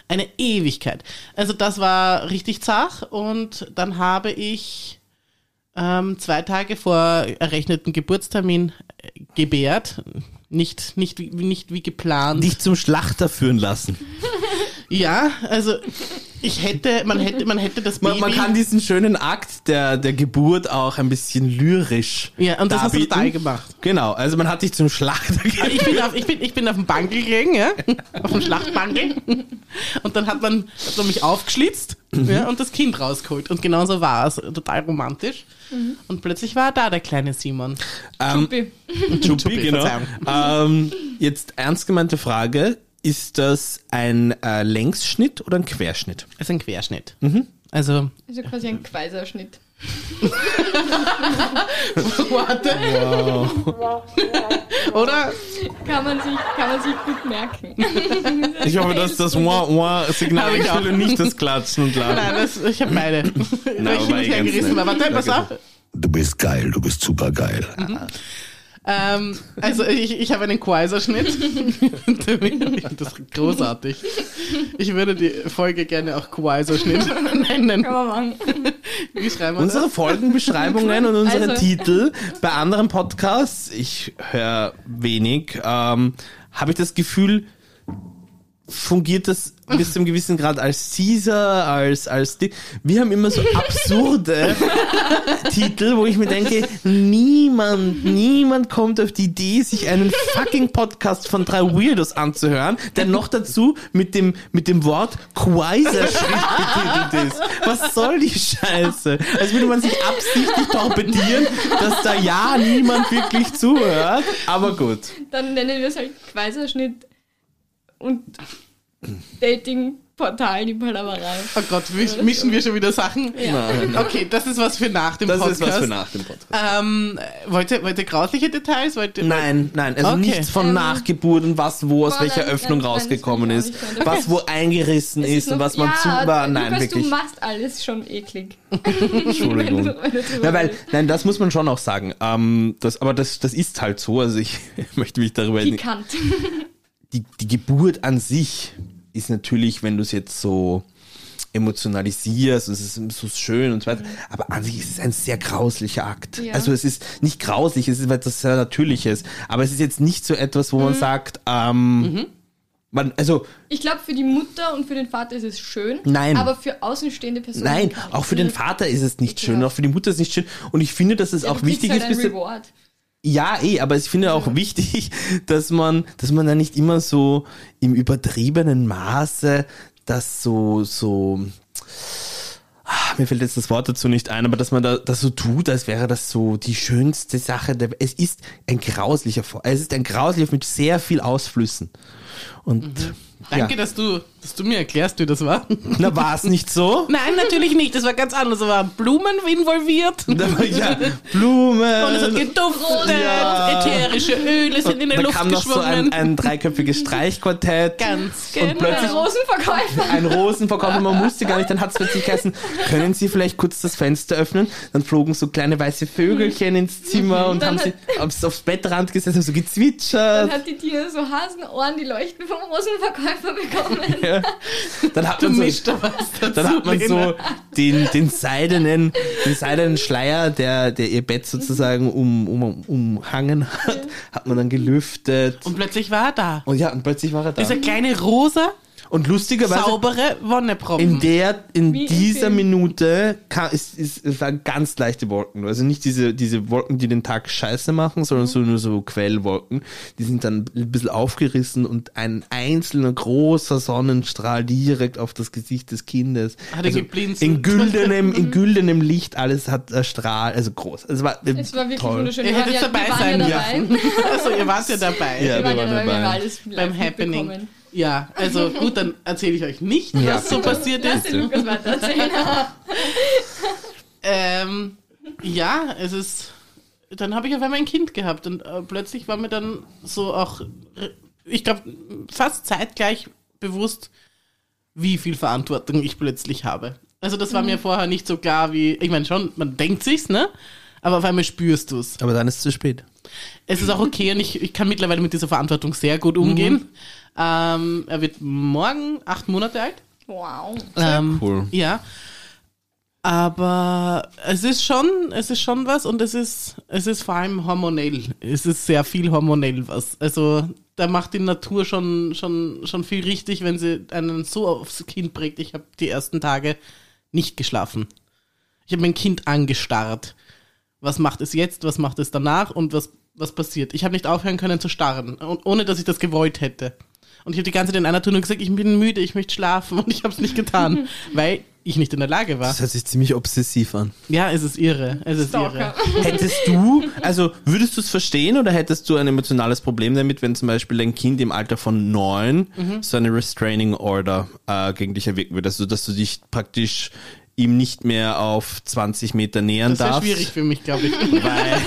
eine Ewigkeit. Also das war richtig zach und dann habe ich ähm, zwei Tage vor errechneten Geburtstermin äh, gebärt. Nicht, nicht, wie, nicht wie geplant. Dich zum Schlachter führen lassen. ja, also ich hätte, man hätte, man hätte das Baby. Man, man kann diesen schönen Akt der, der Geburt auch ein bisschen lyrisch ja, und das hast du darbieten. total gemacht. Genau, also man hat dich zum Schlachter gegeben. Ich bin, auf, ich, bin, ich bin auf dem Bankel gelegen, ja? auf dem Schlachtbankel. Und dann hat man, hat man mich aufgeschlitzt ja, und das Kind rausgeholt. Und genauso war es. Total romantisch. Und plötzlich war da der kleine Simon. Ähm, Chuppi. Chuppi, genau. Ähm, jetzt ernst gemeinte Frage, ist das ein äh, Längsschnitt oder ein Querschnitt? Das ist ein Querschnitt. Also, Also quasi ein Quaiserschnitt. *laughs* warte. Oder? Kann man sich, kann man sich gut merken. Ich hoffe, dass das Wah-Wah-Signal ich will nicht das Klatschen und Laden. Nein, das, ich habe beide. Na, Weil ich hin und her ganz gerissen nett. war. Warte, pass auf. Du bist geil, du bist super geil. Ähm, also ich, ich habe einen Quaiserschnitt. ich *laughs* finde das großartig. Ich würde die Folge gerne auch Quaiserschnitt *laughs* nennen. Kann man machen. Wie schreiben wir Unsere das? Folgenbeschreibungen und unsere Also- Titel bei anderen Podcasts, ich höre wenig, ähm, habe ich das Gefühl, fungiert das bis zu einem gewissen Grad als Caesar, als, als Di Wir haben immer so absurde *laughs* Titel, wo ich mir denke, niemand, niemand kommt auf die Idee, sich einen fucking Podcast von drei Weirdos anzuhören, der noch dazu mit dem, mit dem Wort Quaiser-Schritt betitelt ist. Was soll die Scheiße? Als würde man sich absichtlich torpedieren, dass da ja niemand wirklich zuhört. Aber gut. Dann nennen wir es halt Quaiserschnitt und Dating Portal, die Palaverei. Oh Gott, misch, mischen wir schon wieder Sachen? Nein. Okay, das ist was für nach dem Das Podcast. ist was für nach dem Podcast. Ähm, wollt, ihr, wollt ihr grausliche Details? Wollt ihr, Nein, nein, also Okay. nichts von Nachgeburt und was wo aus boah, welcher nein, Öffnung nein, nein, rausgekommen das ist, nicht was wo eingerissen ist, und noch- was man ja, zu war. Nein, Lukas, wirklich. du machst alles schon eklig. *laughs* Entschuldigung. Ja, weil, nein, das muss man schon auch sagen. Ähm, das, aber das, das ist halt so. Also ich *laughs* möchte mich darüber nicht. Pikant. Die, die Geburt an sich ist natürlich, wenn du es jetzt so emotionalisierst, und es ist so schön und so weiter, aber an sich ist es ein sehr grauslicher Akt. Ja. Also es ist nicht grauslich, es ist etwas sehr Natürliches, aber es ist jetzt nicht so etwas, wo man sagt, ähm, man, also Ich glaube, für die Mutter und für den Vater ist es schön. Nein. Aber für außenstehende Personen. nein, auch für den Vater ist es nicht schön, auch für die Mutter ist es nicht schön und ich finde, dass es Ja, auch wichtig halt ist, ein Reward. Ja, eh, aber ich finde auch wichtig, *laughs* dass man, dass man da nicht immer so im übertriebenen Maße das so, so, ah, mir fällt jetzt das Wort dazu nicht ein, aber dass man da das so tut, als wäre das so die schönste Sache. Der, es ist ein grauslicher, es ist ein grauslicher mit sehr viel Ausflüssen. Und Danke, ja. dass, du, dass du mir erklärst, wie das war. *laughs* na war es nicht so? Nein, natürlich nicht. Das war ganz anders. Da waren Blumen involviert. Und *laughs* Da war ja Blumen. es hat geduftet. Ja. Ätherische Öle sind in der da Luft kam noch so geschwommen. ein, ein dreiköpfiges *laughs* Streichquartett. ganz Und genau. plötzlich- Rosenverkäufer. ein Rosenverkäufer, man musste gar nicht, dann hat es plötzlich geheißen, können Sie vielleicht kurz das Fenster öffnen? Dann flogen so kleine weiße Vögelchen ins Zimmer und Dann haben sie aufs, aufs Bettrand gesessen, haben so gezwitschert. Dann hat die Tina so Hasenohren, die leuchten vom *laughs* Rosenverkäufer bekommen. Ja. Dann hat Du man so, da was dazu. dann hat man so Lena. den, den seidenen, den seidenen Schleier, der, der ihr Bett sozusagen um, um, umhangen hat, hat man dann gelüftet. Und plötzlich war er da. Und ja, und plötzlich war er da. Dieser kleine rosa, Und lustigerweise, saubere In Wonnepropfen. der, in Wie dieser. Minute kam, ist, ist, es waren ganz leichte Wolken. Also nicht diese, diese Wolken, die den Tag scheiße machen, sondern so nur so Quellwolken. Die sind dann ein bisschen aufgerissen und ein einzelner großer Sonnenstrahl direkt auf das Gesicht des Kindes. Hat er geblinzelt? in güldenem, in *laughs* güldenem Licht alles hat äh, Strahl, also groß. Also war, äh, Es war wirklich toll. wunderschön. Ihr Wir hättet ja, dabei wir sein ja dürfen. *laughs* Also ihr wart ja dabei. Ja, Wir waren ja waren dabei, wir dabei. beim Happening. mitbekommen. Ja, also gut, dann erzähle ich euch nicht, Ja, was so passiert Lass ist. den Lukas weiter erzählen. Ähm, ja, es ist. Dann habe ich auf einmal ein Kind gehabt und äh, plötzlich war mir dann so auch, re- ich glaube, fast zeitgleich bewusst, wie viel Verantwortung ich plötzlich habe. Also das war mir vorher nicht so klar wie, ich meine schon, man denkt sich's, ne? Aber auf einmal spürst du's. Aber dann ist es zu spät. Es ist auch okay und ich, ich kann mittlerweile mit dieser Verantwortung sehr gut umgehen. Ähm, er wird morgen acht Monate alt. Wow. Ähm, cool. Ja. Aber es ist schon, es ist schon was und es ist, es ist vor allem hormonell. Es ist sehr viel hormonell was. Also da macht die Natur schon, schon, schon viel richtig, wenn sie einen so aufs Kind prägt. Ich habe die ersten Tage nicht geschlafen. Ich habe mein Kind angestarrt. Was macht es jetzt? Was macht es danach? Und was, was passiert? Ich habe nicht aufhören können zu starren, und, ohne dass ich das gewollt hätte. Und ich habe die ganze Zeit in einer Tour nur gesagt, ich bin müde, ich möchte schlafen *laughs* und ich habe es nicht getan, *laughs* weil ich nicht in der Lage war. Das hört sich ziemlich obsessiv an. Ja, es ist irre. Es ist irre. *laughs* Hättest du, also würdest du es verstehen oder hättest du ein emotionales Problem damit, wenn zum Beispiel dein Kind im Alter von neun Mhm. so eine Restraining Order äh, gegen dich erwirken würde? Also, dass du dich praktisch ihm nicht mehr auf 20 Meter nähern Das darfst, schwierig für mich, glaube ich. weil,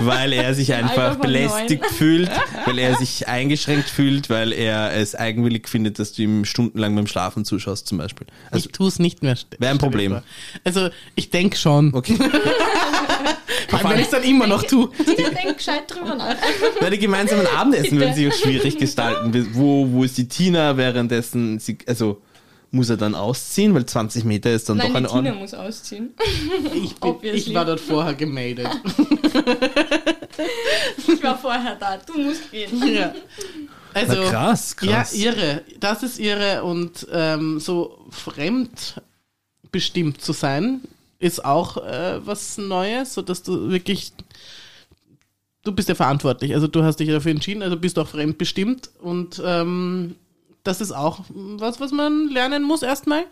weil er sich einfach belästigt fühlt, weil er sich eingeschränkt fühlt, weil er es eigenwillig findet, dass du ihm stundenlang beim Schlafen zuschaust zum Beispiel. Also, ich tue es nicht mehr. Wär ein Problem. Also, ich denke schon. okay. *laughs* Vor allem, wenn ich es dann immer noch tue. Tina, denk gescheit drüber nach. Na, die gemeinsamen Abendessen würden sich auch schwierig gestalten. Wo, wo ist die Tina währenddessen? Sie, also muss er dann ausziehen, weil 20 Meter ist dann Nein, doch die eine Tina Ordnung. muss ausziehen. Ich, *laughs* bin, ich war dort vorher gemeldet. *laughs* Ich war vorher da. Du musst gehen. *laughs* Ja. Also, Na krass, krass. Ja, irre. Das ist irre und ähm, so fremdbestimmt zu sein, ist auch äh, was Neues, so dass du wirklich, du bist ja verantwortlich, also du hast dich dafür entschieden, also bist du auch fremdbestimmt und ähm, das ist auch was, was man lernen muss erstmal.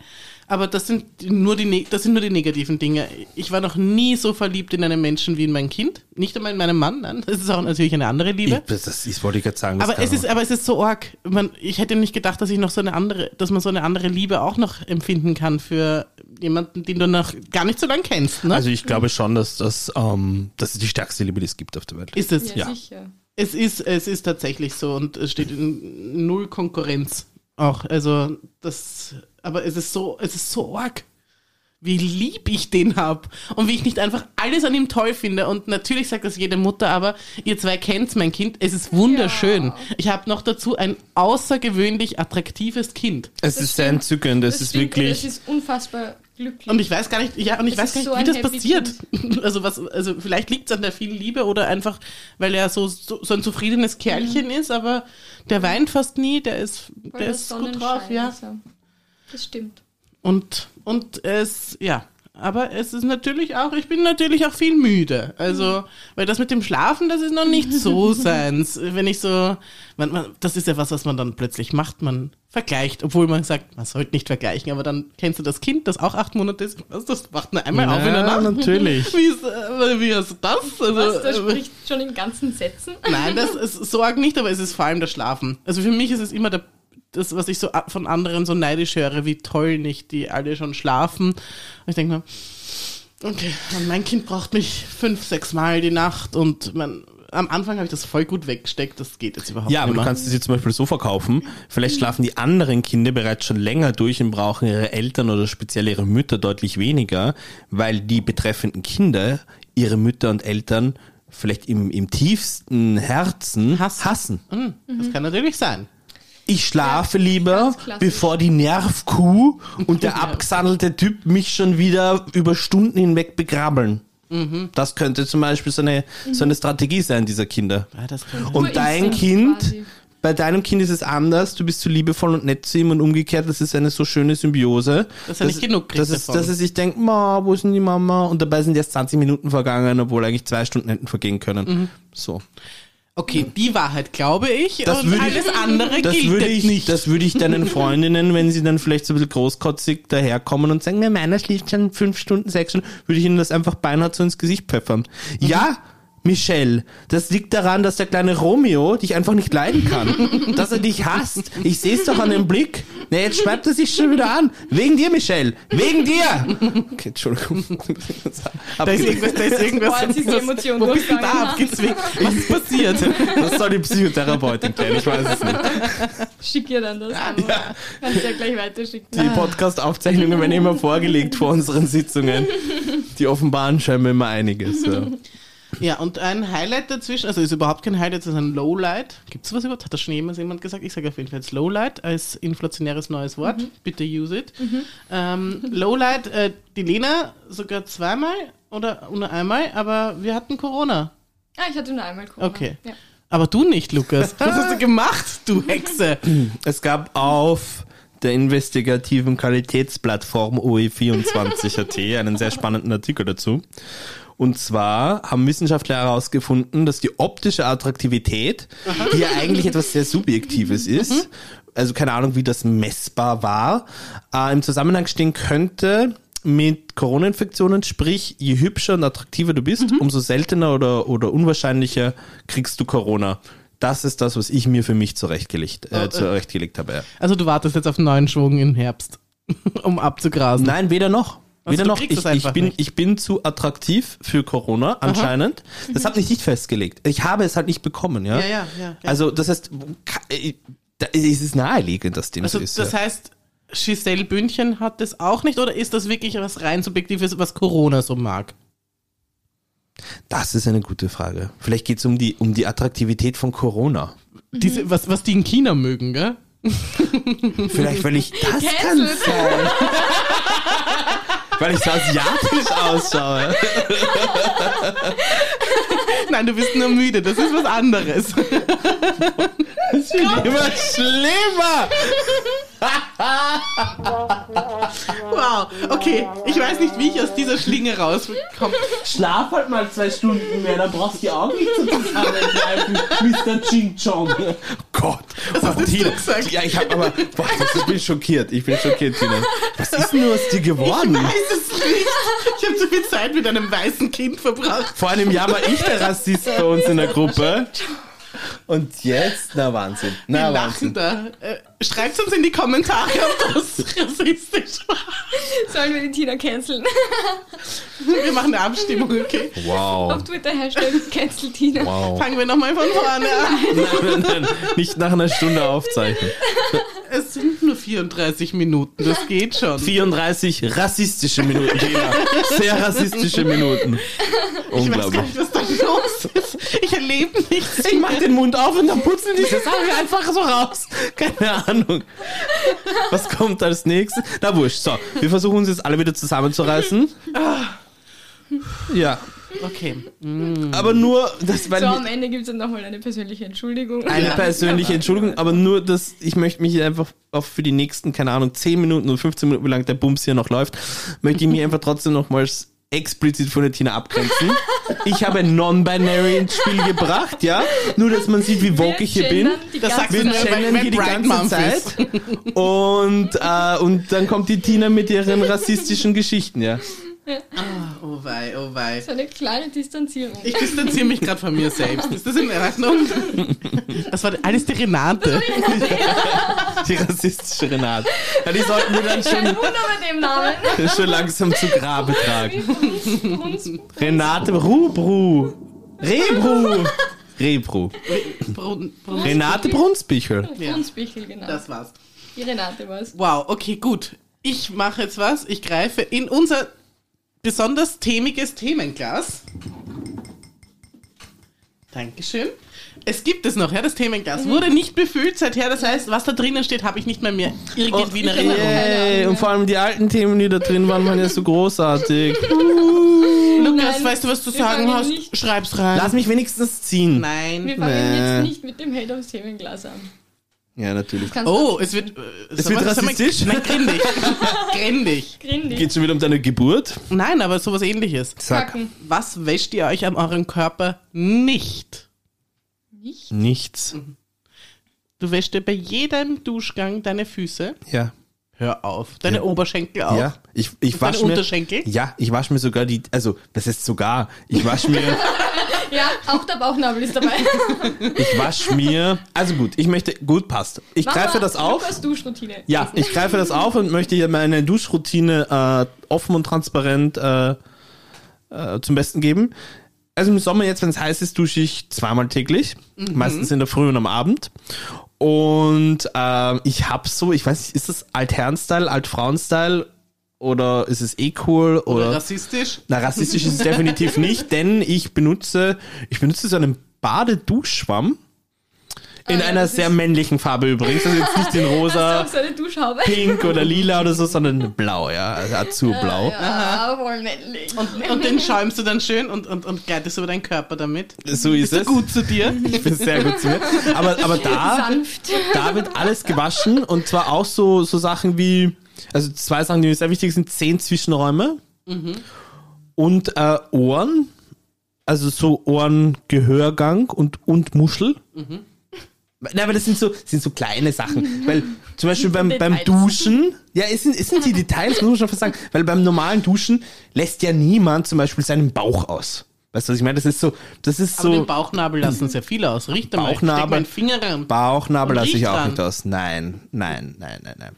Aber das sind nur die, ne- das sind nur die negativen Dinge. Ich war noch nie so verliebt in einen Menschen wie in mein Kind. Nicht einmal in meinen Mann, nein. Das ist auch natürlich eine andere Liebe. Ich, das ist, wollte ich gerade sagen. Aber es ist, aber es ist so arg. Man, ich hätte nicht gedacht, dass ich noch so eine andere, dass man so eine andere Liebe auch noch empfinden kann für jemanden, den du noch gar nicht so lange kennst. Ne? also ich glaube schon, dass das, ähm, das ist die stärkste Liebe, die es gibt auf der Welt. ist es. Ja, Ja. sicher. Es ist, es ist tatsächlich so und es steht in null Konkurrenz auch. Also das, aber es ist so, es ist so arg. Wie lieb ich den hab und wie ich nicht einfach alles an ihm toll finde. Und natürlich sagt das jede Mutter, aber ihr zwei kennt's, mein Kind. Es ist wunderschön. Ja. Ich habe noch dazu ein außergewöhnlich attraktives Kind. Es Das ist sehr entzückend, es Das ist stimmt, wirklich. Das ist unfassbar glücklich. Und ich weiß gar nicht, ja, und ich Es weiß gar nicht, so wie das happy passiert. *laughs* Also was, also vielleicht liegt es an der vielen Liebe oder einfach, weil er so, so, so ein zufriedenes Kerlchen ist, aber der weint fast nie, der ist, der ist gut drauf, ja. er. Das stimmt. Und, und es, ja. Aber es ist natürlich auch, ich bin natürlich auch viel müde. Also, weil das mit dem Schlafen, das ist noch nicht so *laughs* seins. Wenn ich so, man, man, das ist ja was, was man dann plötzlich macht. Man vergleicht, obwohl man sagt, man sollte nicht vergleichen. Aber dann kennst du das Kind, das auch acht Monate ist. Was, das wacht nur einmal auf in der Ja, Nacht. natürlich. *laughs* Wie, ist, äh, wie hast du das? Also, Was, das äh, spricht schon in ganzen Sätzen. Nein, das *laughs* ist Sorg nicht, aber es ist vor allem das Schlafen. Also für mich ist es immer der, das, was ich so von anderen so neidisch höre, wie toll nicht die alle schon schlafen. Und ich denke mir, okay, mein Kind braucht mich fünf, sechs Mal die Nacht und man, am Anfang habe ich das voll gut weggesteckt, das geht jetzt überhaupt Ja, aber nicht du mehr. kannst es dir zum Beispiel so verkaufen. Vielleicht schlafen die anderen Kinder bereits schon länger durch und brauchen ihre Eltern oder speziell ihre Mütter deutlich weniger, weil die betreffenden Kinder ihre Mütter und Eltern vielleicht im, im tiefsten Herzen Hassen. hassen. Hm, Das kann natürlich sein. Ich schlafe lieber, ganz klassisch. bevor die Nervkuh und der *laughs* abgesandelte Typ mich schon wieder über Stunden hinweg begrabbeln. Mhm. Das könnte zum Beispiel so eine, so eine Strategie sein dieser Kinder. Ja, das Und dein Kind, quasi. bei deinem Kind ist es anders, du bist so liebevoll und nett zu ihm und umgekehrt, das ist eine so schöne Symbiose. Dass er nicht genug kriegt dass, es, dass er sich denkt, Ma, wo ist denn die Mama? Und dabei sind erst 20 Minuten vergangen, obwohl eigentlich zwei Stunden hätten vergehen können. Mhm. So. Okay, die Wahrheit glaube ich Das und würde ich- alles andere Das gilt würde ich nicht. Das würde ich deinen Freundinnen, wenn sie dann vielleicht so ein bisschen großkotzig daherkommen und sagen, na, meiner schläft schon fünf Stunden, sechs Stunden, würde ich ihnen das einfach beinahe so ins Gesicht pfeffern. Ja, Michelle, das liegt daran, dass der kleine Romeo dich einfach nicht leiden kann. *laughs* dass er dich hasst. Ich sehe es doch an dem Blick. Na, jetzt schreibt er sich schon wieder an. Wegen dir, Michelle. Wegen dir. Okay, Entschuldigung. da ist irgendwas, da ist irgendwas. Boah, die was- Emotion wo bist du da? weg? Was ist passiert? Das soll die Psychotherapeutin klären, ich weiß es nicht. Schick ihr dann das. Kannst ja gleich weiterschicken. Die Podcast-Aufzeichnungen werden immer vorgelegt vor unseren Sitzungen. Die offenbaren scheinbar immer einiges. Ja. Ja, und ein Highlight dazwischen, also ist überhaupt kein Highlight, es ist ein Lowlight. Gibt es was überhaupt? Hat das schon jemals jemand gesagt? Ich sage auf jeden Fall jetzt Lowlight als inflationäres neues Wort. Bitte use it. Ähm, Lowlight, äh, die Lena sogar zweimal oder nur einmal, aber wir hatten Corona. Ah, ich hatte nur einmal Corona. Okay. Ja. Aber du nicht, Lukas. Was hast du *laughs* gemacht, du Hexe? Es gab auf der investigativen Qualitätsplattform OE24.at einen sehr spannenden Artikel dazu. Und zwar haben Wissenschaftler herausgefunden, dass die optische Attraktivität, die ja eigentlich etwas sehr Subjektives ist, also keine Ahnung, wie das messbar war, äh, im Zusammenhang stehen könnte mit Corona-Infektionen, sprich, je hübscher und attraktiver du bist, umso seltener oder, oder unwahrscheinlicher kriegst du Corona. Das ist das, was ich mir für mich zurechtgelegt, äh, zurechtgelegt habe. Ja. Also du wartest jetzt auf einen neuen Schwung im Herbst, *laughs* um abzugrasen. Nein, weder noch. Also Weder du noch. Ich, es ich, bin, nicht. ich bin zu attraktiv für Corona anscheinend. Das hat mich nicht festgelegt. Ich habe es halt nicht bekommen, ja. Ja, ja, ja, ja. Also das heißt, äh, da ist es naheliegend, dass dem Also so ist. das ja. heißt, Giselle Bündchen hat das auch nicht oder ist das wirklich was rein Subjektives, was Corona so mag? Das ist eine gute Frage. Vielleicht geht es um die, um die Attraktivität von Corona. Diese, was, was die in China mögen, gell? Vielleicht, weil ich *laughs* das kann Cancel. sein. *laughs* weil ich so asiatisch ausschaue. Nein, du bist nur müde, das ist was anderes. Das wird immer schlimmer. Wow, okay, ich weiß nicht, wie ich aus dieser Schlinge rauskomme. Schlaf halt mal zwei Stunden mehr, dann brauchst du die Augen nicht so zusammenkneifen, Mr. Ching Chong. Oh Gott. Was hast du Tina. gesagt? Ja, ich hab aber, boah, ich bin schockiert. Ich bin schockiert, Tina. Was ist denn nur aus dir geworden? Ich weiß es nicht. Ich habe zu viel Zeit mit einem weißen Kind verbracht. Vor einem Jahr war ich der Rassist bei uns in der Gruppe. Und jetzt, na Wahnsinn. Na Wir lachen Wahnsinn. da. Äh, Schreibt uns in die Kommentare, ob das *laughs* rassistisch war. Sollen wir die Tina canceln? Wir machen eine Abstimmung, okay? Wow. Auf Twitter Hashtag cancel Tina. Wow. Fangen wir nochmal von vorne an. Nein, nein, nein, nicht nach einer Stunde aufzeichnen. Es sind nur 34 Minuten, das geht schon. 34 rassistische Minuten, Tina. Sehr rassistische Minuten. Ich weiß gar Unglaublich. nicht, was da los ist. Ich erlebe nichts. Ich mach den Mund auf und dann putzen diese Sache *laughs* einfach so raus. Keine Ahnung. Was kommt als nächstes? Na wurscht. So, wir versuchen uns jetzt alle wieder zusammenzureißen. Ja, Okay. aber nur, das weil So, am Ende gibt es dann nochmal eine persönliche Entschuldigung. eine persönliche Entschuldigung, aber nur, dass ich möchte mich einfach auch für die nächsten, keine Ahnung, 10 Minuten oder 15 Minuten, wie lange der Bums hier noch läuft, möchte ich mich einfach trotzdem nochmals explizit von der Tina abgrenzen. Ich habe Non-Binary ins Spiel gebracht, ja. Nur, dass man sieht, wie woke ich hier bin. Das sagst Wir du channeln hier die ganze Month Zeit. ist. Und, äh, und dann kommt die Tina mit ihren rassistischen Geschichten, ja. Oh wei, oh wei. So eine kleine Distanzierung. Ich distanziere mich gerade von mir selbst. Ist das in Ordnung? Das war alles die Renate. Die rassistische Renate. Ja, die sollten wir dann schon, Wunder bei dem Namen. schon langsam zu Grabe tragen. Renate Rubru. Rebru. Rebru. Brun, Brun, Renate Brunsbichel. Ja. Brunsbichel, genau. das war's. Die Renate war's. Wow, okay, gut. Ich mache jetzt was. Ich greife in unser besonders themiges Themenglas. Dankeschön. Es gibt es noch, ja, das Themenglas. Wurde nicht befüllt seither, das heißt, was da drinnen steht, habe ich nicht mehr, mehr irgendwie in ich Erinnerung. Yay. Ahnung Und vor allem die alten Themen, die da drin waren, waren ja so großartig. *laughs* Lukas, Nein, weißt du, was du sagen hast? nicht- Schreib's rein. Lass mich wenigstens ziehen. Nein. Wir fangen Nee. jetzt nicht mit dem Hate aufs Themenglas an. Ja, natürlich. Kannst Oh, es wird. Äh, Es wird rassistisch? Nein, *laughs* grindig. grindig. Grindig. Geht schon wieder um deine Geburt? Nein, aber sowas ähnliches. Sag. Kacken. Was wäscht ihr euch an eurem Körper nicht? Nicht? Nichts. Du wäschst dir bei jedem Duschgang deine Füße. Ja. Hör auf. Deine Ja. Oberschenkel auch. Ja, ich, ich wasche mir. Unterschenkel? Ja, ich wasche mir sogar die, also, das ist sogar, ich wasche mir, *laughs* Ja, auch der Bauchnabel ist dabei. *laughs* ich wasche mir, also gut, ich möchte, gut, passt. Ich Mama, greife das auf. Lukas Duschroutine. Ja, ich greife das auf und möchte hier meine Duschroutine äh, offen und transparent äh, äh, zum Besten geben. Also im Sommer jetzt, wenn es heiß ist, dusche ich zweimal täglich, meistens in der Früh und am Abend. Und ähm, ich habe so, ich weiß nicht, ist das Altherren-Style, Altfrauen-Style oder ist es eh cool Oder oder? rassistisch? Na, rassistisch ist es definitiv *laughs* nicht, denn ich benutze, ich benutze so einen Badeduschschwamm in ja, einer das sehr ist- männlichen Farbe übrigens. Also jetzt nicht in *laughs* rosa, so pink oder *laughs* lila oder so, sondern blau, ja, also azurblau. Ja, voll männlich. Und, und den schäumst du dann schön und, und, und gleitest über deinen Körper damit. So ist Bist du es. gut zu dir? *laughs* Ich bin sehr gut zu mir. Aber, aber da, Sanft. da wird alles gewaschen und zwar auch so, so Sachen wie, also zwei Sachen, die mir sehr wichtig sind, zehn Zwischenräume und äh, Ohren, also so Ohrengehörgang und, und Muschel. Nein, aber das sind so, sind so kleine Sachen. Weil zum *laughs* Beispiel beim, beim. Duschen, ja, es sind, es sind die Details, muss man schon fast sagen, weil beim normalen Duschen lässt ja niemand zum Beispiel seinen Bauch aus. Weißt du, was ich meine? Das ist so, das ist Aber so. den Bauchnabel lassen sehr viele aus. Riech da mal. Ich steck Bauchnabel. meinen Finger ran. Bauchnabel lasse ich riecht auch dran. nicht aus. Nein, nein, nein, nein, nein.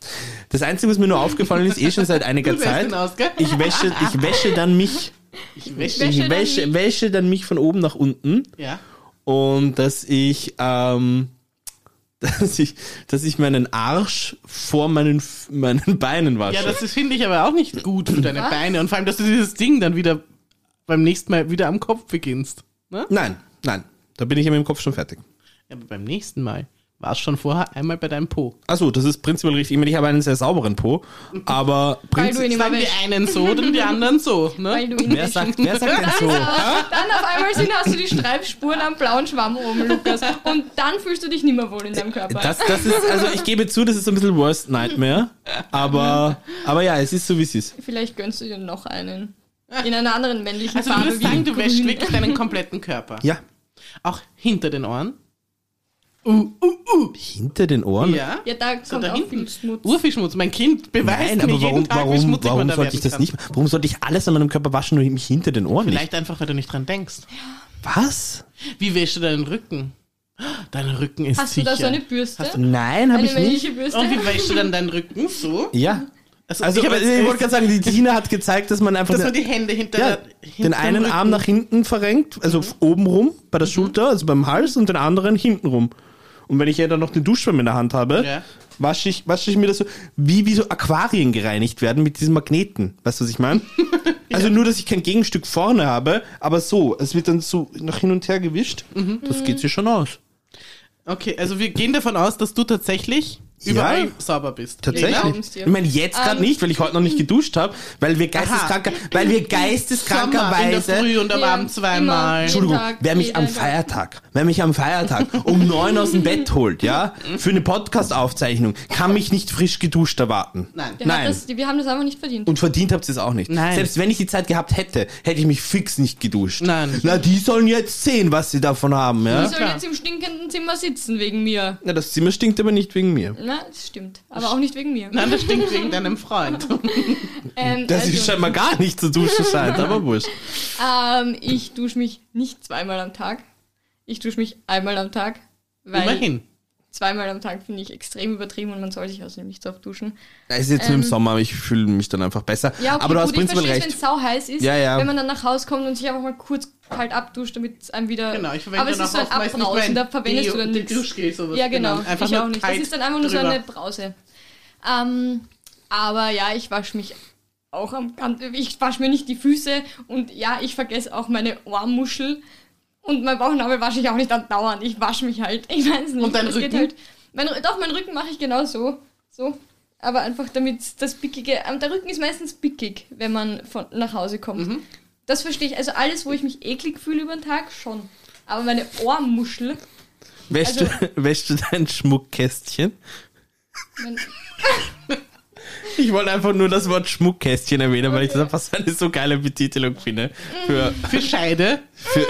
Das Einzige, was mir nur aufgefallen ist, eh schon seit einiger *laughs* Zeit, aus, ich wäsche, ich wäsche dann mich, Ich wäsche. Wäsche ich dann wäsche, mich. wäsche dann mich von oben nach unten Ja. und dass ich, ähm, dass ich, dass ich meinen Arsch vor meinen, meinen Beinen wasche. Ja, das finde ich aber auch nicht gut für deine Was? Beine. Und vor allem, dass du dieses Ding dann wieder beim nächsten Mal wieder am Kopf beginnst. Ne? nein, nein, da bin ich ja mit dem Kopf schon fertig. Ja, aber beim nächsten Mal war es schon vorher einmal bei deinem Po. Achso, das ist prinzipiell richtig. Ich meine, ich habe einen sehr sauberen Po, aber Weil du ihn prinzipiell. immer Sagen die einen so, dann die anderen so. Weil Ne? du ihn Wer sagt, wer sagt denn so? Dann auf einmal sind, hast du die Streifspuren am blauen Schwamm oben, Lukas. Und dann fühlst du dich nicht mehr wohl in deinem Körper. Das, das ist, also ich gebe zu, das ist so ein bisschen Worst Nightmare. Aber, aber ja, es ist so, wie es ist. Vielleicht gönnst du dir noch einen. In einer anderen männlichen Also du Farbe wie sagen, du wäschst wirklich deinen kompletten Körper. Ja. Auch hinter den Ohren. Uh, uh, uh. Hinter den Ohren? Ja. Ja, da So kommt da auch hinten. viel Schmutz. Urfischmutz. Mein Kind beweist Nein, mir aber jeden warum, Tag, wie warum, schmutzig man warum da sollte ich das kann. nicht? Warum sollte ich alles an meinem Körper waschen, nur mich hinter den Ohren nicht? Vielleicht einfach, weil du nicht dran denkst. Was? Wie wäschst du deinen Rücken? Dein Rücken ist Hast du sicher. da so eine Bürste? Hast Nein, habe ich nicht. Bürste? Und wie wäschst du dann deinen Rücken? So? Ja. Also, Also, ich ich, hab jetzt- wollte gerade sagen, die Tina hat gezeigt, dass man einfach Dass man den, die Hände hinter ja, den einen Rücken- Arm nach hinten verrenkt, also Mhm. oben rum bei der Schulter, also beim Hals und den anderen hinten rum. Und wenn ich ja dann noch den Duschschwamm in der Hand habe, Ja. wasche ich, wasche ich mir das so, wie, wie so Aquarien gereinigt werden mit diesen Magneten. Weißt du, was ich meine? *laughs* Also nur, dass ich kein Gegenstück vorne habe, aber so, es wird dann so nach hin und her gewischt. Mhm. Das geht sich schon aus. Okay, also wir gehen davon aus, dass du tatsächlich Ja. überall sauber bist. Tatsächlich. glauben's dir. Ich meine, jetzt gerade Ähm, nicht, weil ich heute noch nicht geduscht habe, weil wir geisteskranker, weil wir Sommer in der geisteskrankerweise Früh und am Ja, Abend zweimal. Entschuldigung, Tag, wer mich am. Feiertag, wer mich am Feiertag um *laughs* neun aus dem Bett holt, ja, für eine Podcast-Aufzeichnung, kann mich nicht frisch geduscht erwarten. Nein. Der hat Nein. Das, wir haben das einfach nicht verdient. Und verdient habt ihr es auch nicht. Nein. Selbst wenn ich die Zeit gehabt hätte, hätte ich mich fix nicht geduscht. Nein. Na, die sollen jetzt sehen, was sie davon haben, Die ja. sollen klar. jetzt im stinkenden Zimmer sitzen wegen mir. Na, das Zimmer stinkt aber nicht wegen mir. Na, das stimmt. Aber auch nicht wegen mir. Nein, das stinkt wegen *laughs* deinem Freund. *laughs* Ähm, Das also, ist scheinbar gar nicht zu duschen scheint, aber *laughs* wurscht. ähm, ich dusche mich nicht zweimal am Tag. Ich dusche mich einmal am Tag. Weil Immerhin. zweimal am Tag finde ich extrem übertrieben und man soll sich außerdem nicht so oft duschen. Das ist jetzt nur im Sommer, aber ich fühle mich dann einfach besser. Ähm. Ja, okay, aber du hast gut, ich prinzipiell verstehe, wenn recht. es sau heiß ist, Ja, ja. wenn man dann nach Hause kommt und sich einfach mal kurz kalt abduscht, damit es einem wieder... Genau, ich verwende Aber es ist so ein Abbrausen, da verwendest Deo- du dann nichts. Ja, genau. Einfach ich auch nicht. Das ist dann einfach nur so drüber. eine Brause. Ähm, aber ja, ich wasche mich auch am Kant. Ich wasche mir nicht die Füße und ja, ich vergesse auch meine Ohrmuschel. Und mein Bauchnabel wasche ich auch nicht andauernd. Ich wasche mich halt. Ich weiß nicht. Und dein Es Rücken? Halt, mein, doch, meinen Rücken mache ich genau so. So. Aber einfach damit das Pickige. ähm, Der Rücken ist meistens pickig, wenn man von, nach Hause kommt. Mhm. Das verstehe ich. Also alles, wo ich mich eklig fühle über den Tag, schon. Aber meine Ohrmuschel. Wäschst, also- du, *laughs* wäschst du dein Schmuckkästchen? Mein, Ich wollte einfach nur das Wort Schmuckkästchen erwähnen, weil ich das einfach so eine so geile Betitelung finde. Für, Für Scheide. für,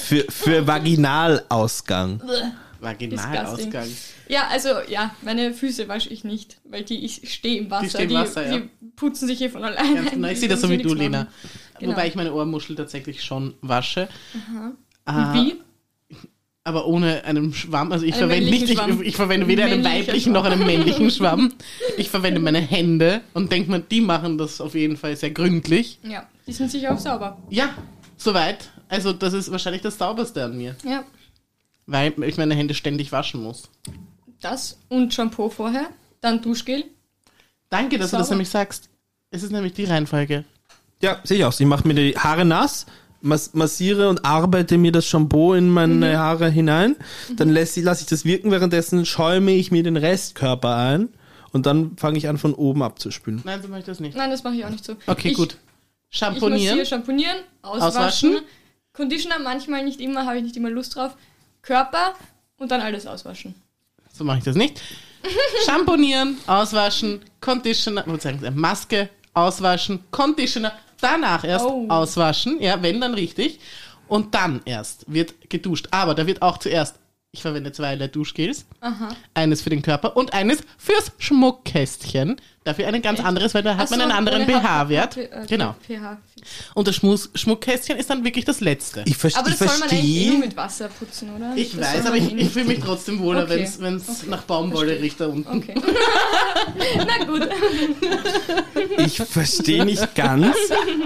für, für Vaginalausgang. Vaginalausgang. Ja, also ja, meine Füße wasche ich nicht, weil die, ich stehe im Wasser. stehen im Wasser, ja. die putzen sich hier von alleine. Ganz genau. Ich Die sehe das so wie du, Lena. machen. Genau. Wobei ich meine Ohrmuschel tatsächlich schon wasche. Und Wie? Aber ohne einen Schwamm. Also ich Einen verwende nicht, ich, ich verwende weder einen weiblichen noch Schwamm. einen männlichen *laughs* Schwamm. Ich verwende meine Hände und denke mir, die machen das auf jeden Fall sehr gründlich. Ja, die sind sicher auch sauber. Ja, soweit. Also das ist wahrscheinlich das sauberste an mir. Ja, Weil ich meine Hände ständig waschen muss. das und Shampoo vorher, dann Duschgel. Danke, dass du das Sauber. nämlich sagst. Es ist nämlich die Reihenfolge. Ja, sehe ich aus. Ich mache mir die Haare nass, mas massiere und arbeite mir das Shampoo in meine Haare hinein. Dann lasse lass ich das wirken, währenddessen schäume ich mir den Restkörper ein und dann fange ich an, von oben abzuspülen. Nein, so mache ich das nicht. Nein, das mache ich auch nicht so. Okay, ich, gut. Ich Schamponieren. massiere, schamponieren, auswaschen. Auswaschen. Conditioner manchmal nicht immer, habe ich nicht immer Lust drauf. Körper und dann alles auswaschen. So mache ich das nicht. *laughs* Schamponieren, auswaschen, Conditioner, Maske, auswaschen, Conditioner, danach erst Oh. auswaschen, ja, wenn dann richtig. Und dann erst wird geduscht. Aber da wird auch zuerst, ich verwende zwei Duschgels, eines für den Körper und eines fürs Schmuckkästchen. Dafür ein ganz anderes, weil da hat Ach man so, einen anderen pH-Wert. Äh, Genau. pH. Und das Schmus Schmuckkästchen ist dann wirklich das letzte. Ich, ver Aber ich das soll man eigentlich nur verstehe. mit Wasser putzen, oder? Ich das weiß, aber ich, ich fühle mich *laughs* trotzdem wohler, Okay. wenn es nach Baumwolle riecht da unten. Okay. *laughs* Na gut. Ich verstehe nicht ganz,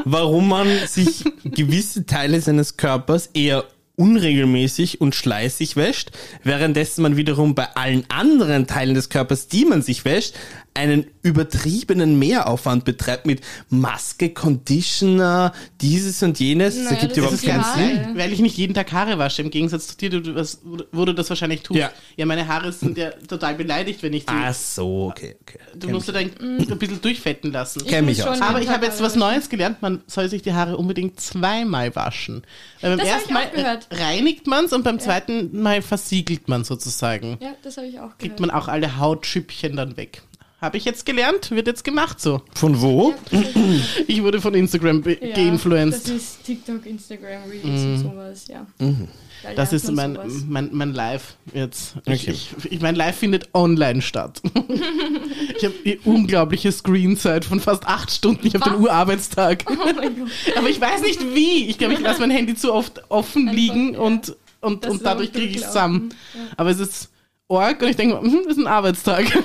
warum man sich gewisse Teile seines Körpers eher unregelmäßig und schleißig wäscht, währenddessen man wiederum bei allen anderen Teilen des Körpers, die man sich wäscht, einen übertriebenen Mehraufwand betreibt mit Maske, Conditioner, dieses und jenes. das Naja, ergibt das überhaupt ist keinen. Sinn. Weil ich nicht jeden Tag Haare wasche, im Gegensatz zu dir, du, was, wo du das wahrscheinlich tust. Ja. ja, meine Haare sind ja total beleidigt, wenn ich die. Ach so, okay, okay. du musst ja dann ein bisschen durchfetten lassen. Kenn mich aus. schon Aber ich habe jetzt was. Neues gelernt, man soll sich die Haare unbedingt zweimal waschen. Weil beim Das ersten ich Mal auch gehört. äh, reinigt man es und beim zweiten Mal versiegelt man sozusagen. Ja, das habe ich auch Kriegt gehört. man auch alle Hautschüppchen dann weg. Habe ich jetzt gelernt, wird jetzt gemacht so. Von wo? *laughs* Ich wurde von Instagram Ja, geinfluenced. Das ist TikTok, Instagram, Reels und sowas, ja. Da Mhm. Das lernt ist mein, sowas. mein, mein Live jetzt. Ich, Okay. ich, ich, mein Live findet online statt. *laughs* ich habe die unglaubliche Screenzeit von fast acht Stunden. Ich habe den? Urarbeitstag. Oh. *laughs* Aber ich weiß nicht wie. Ich glaube, ich lasse mein Handy zu oft offen Einfach, liegen ja. und, und, Das und dadurch kriege ich es zusammen. Aber es ist Org und ich denke, hm, das ist ein Arbeitstag. *laughs* *laughs*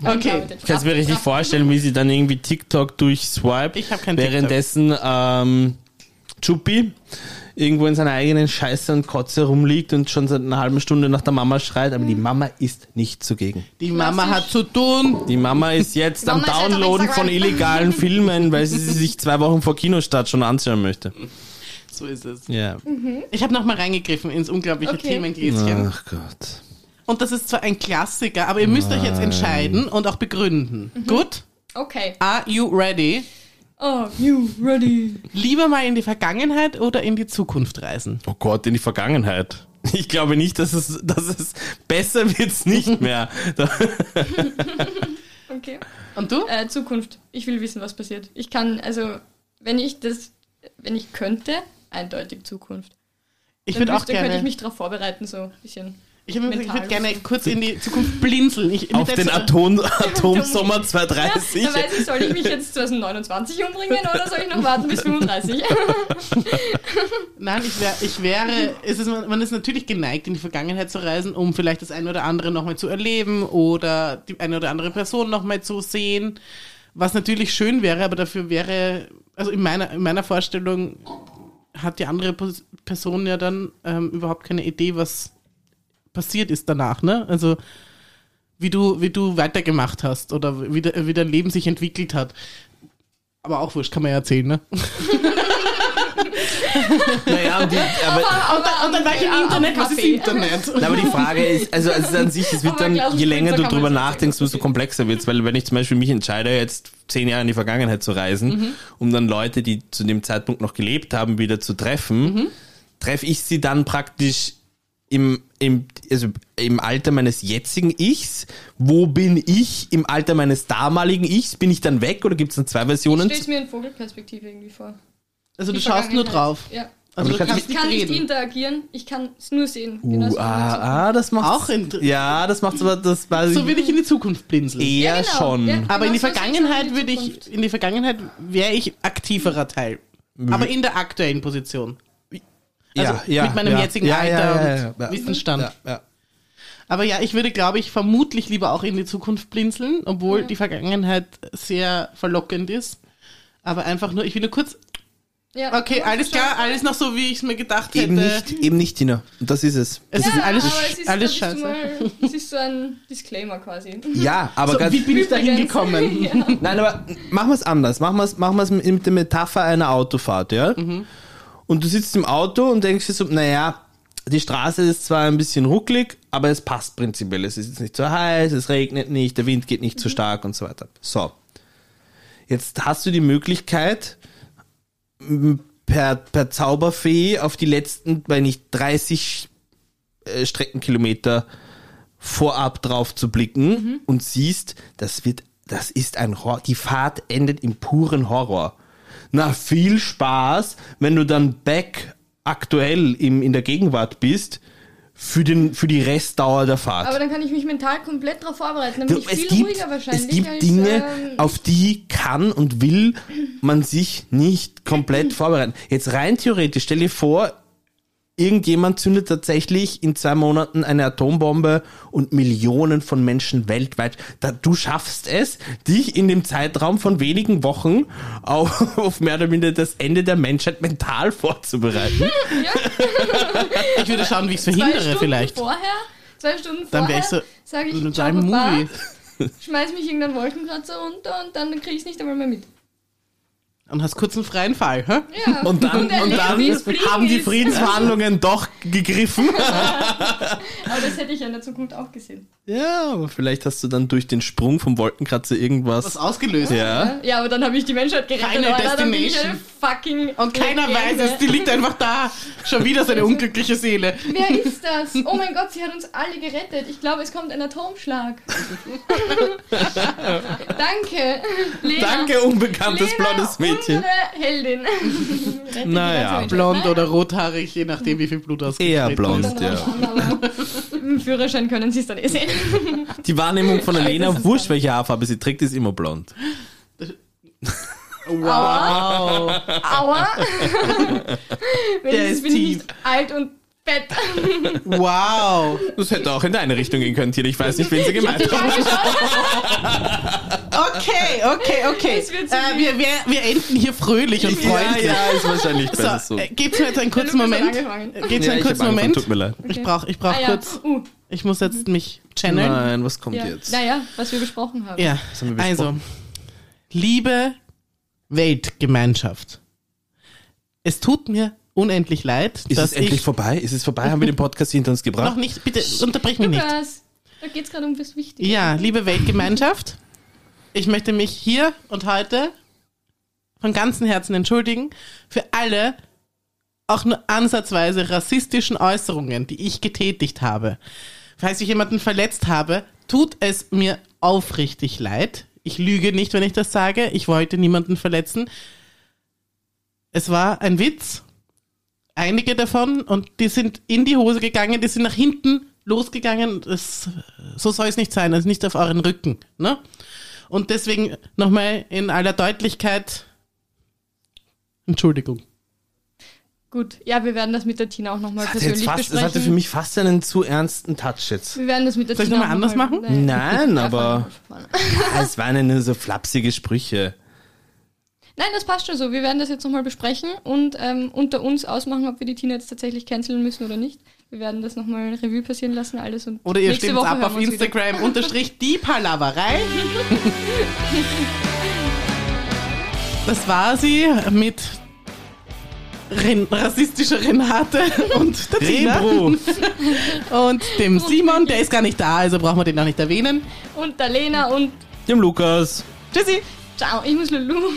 Okay. Eingearbeitet. Ich kann es mir richtig vorstellen, wie sie dann irgendwie TikTok durchswipe. Ich hab kein Währenddessen ähm, Chuppi irgendwo in seiner eigenen Scheiße und Kotze rumliegt und schon seit einer halben Stunde nach der Mama schreit, aber die Mama ist nicht zugegen. Die Mama hat zu tun. Die Mama ist jetzt am Downloaden von illegalen *laughs* Filmen, weil sie sie sich zwei Wochen vor Kinostart schon anschauen möchte. So ist es. Ja. Ich habe nochmal reingegriffen ins unglaubliche Okay. Themengläschen. Ach Gott. Und das ist zwar ein Klassiker, aber ihr müsst euch jetzt entscheiden und auch begründen. Gut? Okay. Are you ready? Oh, you ready? Lieber mal in die Vergangenheit oder in die Zukunft reisen? Oh Gott, in die Vergangenheit. Ich glaube nicht, dass es, dass es besser wird's nicht mehr. *laughs* Okay. Und du? Äh, Zukunft. Ich will wissen, was passiert. Ich kann, also, wenn ich das, wenn ich könnte, eindeutig Zukunft. Ich würde auch wüsste, könnte gerne. ich mich darauf vorbereiten, so ein bisschen. Ich, ich würde gerne kurz in die Zukunft blinzeln. Ich, Auf den Atom, *laughs* Atomsommer Ja, 230. da weiß ich, soll ich mich jetzt 2029 umbringen oder soll ich noch warten bis 35? *laughs* Nein, ich, wär, ich wäre, es ist, man man ist natürlich geneigt, in die Vergangenheit zu reisen, um vielleicht das eine oder andere nochmal zu erleben oder die eine oder andere Person nochmal zu sehen. Was natürlich schön wäre, aber dafür wäre, also in meiner, in meiner Vorstellung hat die andere Person ja dann ähm, überhaupt keine Idee, was passiert ist danach, ne? Also wie du, wie du weitergemacht hast oder wie, de, wie dein Leben sich entwickelt hat. Aber auch wurscht, kann man ja erzählen, ne? *laughs* Naja, und die, aber, Und dann, und dann war ich im Ja, Internet, was ist. Internet? Na, aber die Frage ist, also, also an sich, es wird Aber dann, je länger du drüber nachdenkst, umso komplexer wird's, weil wenn ich zum Beispiel mich entscheide, jetzt zehn Jahre in die Vergangenheit zu reisen, um dann Leute, die zu dem Zeitpunkt noch gelebt haben, wieder zu treffen, treffe ich sie dann praktisch im, im, also im Alter meines jetzigen Ichs? Wo bin ich im Alter meines damaligen Ichs? Bin ich dann weg oder gibt's dann zwei Ich Versionen? stelle es mir in Vogelperspektive irgendwie vor. Also du schaust nur Vergangenheit. drauf. Ja. Also du du kannst kannst Ich kann nicht nicht interagieren, ich kann es nur sehen. Uh, der ah, ah, das macht Auch Ja, das macht's aber, das weiß So würde ich in die Zukunft blinzeln. eher Ja, genau. schon. Ja. Aber in die Genau Vergangenheit in die würde ich, in die Vergangenheit wäre ich aktiverer Teil. Aber in der aktuellen Position. Also mit meinem jetzigen Alter und Wissensstand. Ja, ja. Aber ja, ich würde, glaube ich, vermutlich lieber auch in die Zukunft blinzeln, obwohl die Vergangenheit sehr verlockend ist. Aber einfach nur, ich will nur kurz, Ja. okay, alles klar, alles noch so, wie ich es mir gedacht hätte. Eben nicht, eben nicht, Tina. Das ist es. Es Ja, ist alles, aber es ist, alles das ist scheiße. Mal, es ist so ein Disclaimer quasi. Ja, aber So, ganz, wie bin ich da hingekommen? *laughs* ja. Nein, aber machen wir es anders. Machen wir es machen wir's mit der Metapher einer Autofahrt, ja? Und du sitzt im Auto und denkst dir so, naja, die Straße ist zwar ein bisschen rucklig, aber es passt prinzipiell. Es ist jetzt nicht so heiß, es regnet nicht, der Wind geht nicht zu stark und so weiter. So. Jetzt hast du die Möglichkeit, per, per Zauberfee auf die letzten, wenn nicht 30 äh, Streckenkilometer vorab drauf zu blicken und siehst, das wird, das ist ein Horror. Die Fahrt endet im puren Horror. Na, viel Spaß, wenn du dann back aktuell im, in der Gegenwart bist für, den, für die Restdauer der Fahrt. Aber dann kann ich mich mental komplett darauf vorbereiten. Dann bin ich es viel gibt, ruhiger wahrscheinlich. es gibt als, Dinge, ähm, auf die kann und will man sich nicht komplett *clears throat* vorbereiten. Jetzt rein theoretisch, stell dir vor, irgendjemand zündet tatsächlich in zwei Monaten eine Atombombe und Millionen von Menschen weltweit. Da, du schaffst es, dich in dem Zeitraum von wenigen Wochen auf, *laughs* auf mehr oder minder das Ende der Menschheit mental vorzubereiten. *laughs* Ich würde schauen, wie ich es zwei verhindere Stunden vielleicht. vorher, zwei Stunden Dann wäre vorher, ich so sage ich, in ciao, einem Movie. schmeiß mich irgendeinen Wolkenkratzer runter und dann krieg ich es nicht einmal mehr mit. Und hast kurz einen freien Fall, hä? Ja. *laughs* Und dann, erlebe, und dann haben die ist. Friedensverhandlungen *laughs* doch gegriffen. *laughs* Aber das hätte ich ja in der Zukunft auch gesehen. Ja, aber vielleicht hast du dann durch den Sprung vom Wolkenkratzer irgendwas. Was ausgelöst. ja. Ja, aber dann habe ich die Menschheit gerettet. Bin ich Destination. eine fucking. Und keiner Legende. weiß es, die liegt einfach da. Schon wieder seine unglückliche Seele. Wer ist das? Oh mein Gott, sie hat uns alle gerettet. Ich glaube, es kommt ein Atomschlag. Danke, Lena. Danke, unbekanntes Lena, blondes Mädchen. Unsere Heldin. *laughs* Naja. Blond Naja, oder rothaarig, je nachdem, wie viel Blut ausgetreten Eher ist. blond. dann ja. Im *laughs* Führerschein können sie es dann eh sehen. Die Wahrnehmung von der *laughs* Scheiße, Lena, das ist wurscht welche Haarfarbe sie trägt, ist immer blond. Wow. Aua. Der Wenigstens ist bin ich tief. nicht alt und fett. Wow. Das hätte auch in deine Richtung gehen können, Tina. Ich weiß nicht, wen sie gemeint hat. Okay, okay, okay. Äh, wir, wir, wir enden hier fröhlich und Ja, freundlich. ja, ist wahrscheinlich besser So, so. äh, geht's mir jetzt einen kurzen Moment? angefangen. Äh, Geht's Ja, einen kurzen Moment? Tut mir leid. Ich brauche ich brauch Ah, ja. kurz, Uh, ich muss jetzt mich channeln. Nein, was kommt ja. jetzt? Naja, was wir besprochen haben. Ja, haben wir also, besprochen? liebe Weltgemeinschaft, es tut mir unendlich leid, Ist dass es endlich ich vorbei? Ist es vorbei? Haben wir den Podcast hinter uns noch gebracht? nicht, bitte unterbrich mich nicht. Da geht es gerade um was Wichtiges. Ja, liebe Weltgemeinschaft, ich möchte mich hier und heute von ganzem Herzen entschuldigen für alle auch nur ansatzweise rassistischen Äußerungen, die ich getätigt habe. Falls ich jemanden verletzt habe, tut es mir aufrichtig leid. Ich lüge nicht, wenn ich das sage. Ich wollte niemanden verletzen. Es war ein Witz. Einige davon und die sind in die Hose gegangen, die sind nach hinten losgegangen. Das, so soll es nicht sein, also nicht auf euren Rücken. Ne? Und deswegen nochmal in aller Deutlichkeit Entschuldigung. Gut, ja, wir werden das mit der Tina auch nochmal Das, persönlich fast, das besprechen. hatte für mich fast einen zu ernsten Touch jetzt. wir werden das mit der Soll ich Tina noch mal auch anders machen? Nein, Ja, aber. Ah, *laughs* es waren nur so flapsige Sprüche. Nein, das passt schon so. Wir werden das jetzt nochmal besprechen und ähm, unter uns ausmachen, ob wir die Tina jetzt tatsächlich canceln müssen oder nicht. Wir werden das nochmal Revue passieren lassen, alles. Und Oder ihr stimmt Woche ab auf. Instagram *laughs* unterstrich die Palaverei. Das war sie mit Ren rassistischer Renate *laughs* und der Tina. *laughs* Und dem Simon, der ist gar nicht da, also brauchen wir den noch nicht erwähnen. Und der Lena und Dem Lukas. Tschüssi. ciao, ich muss Lulu.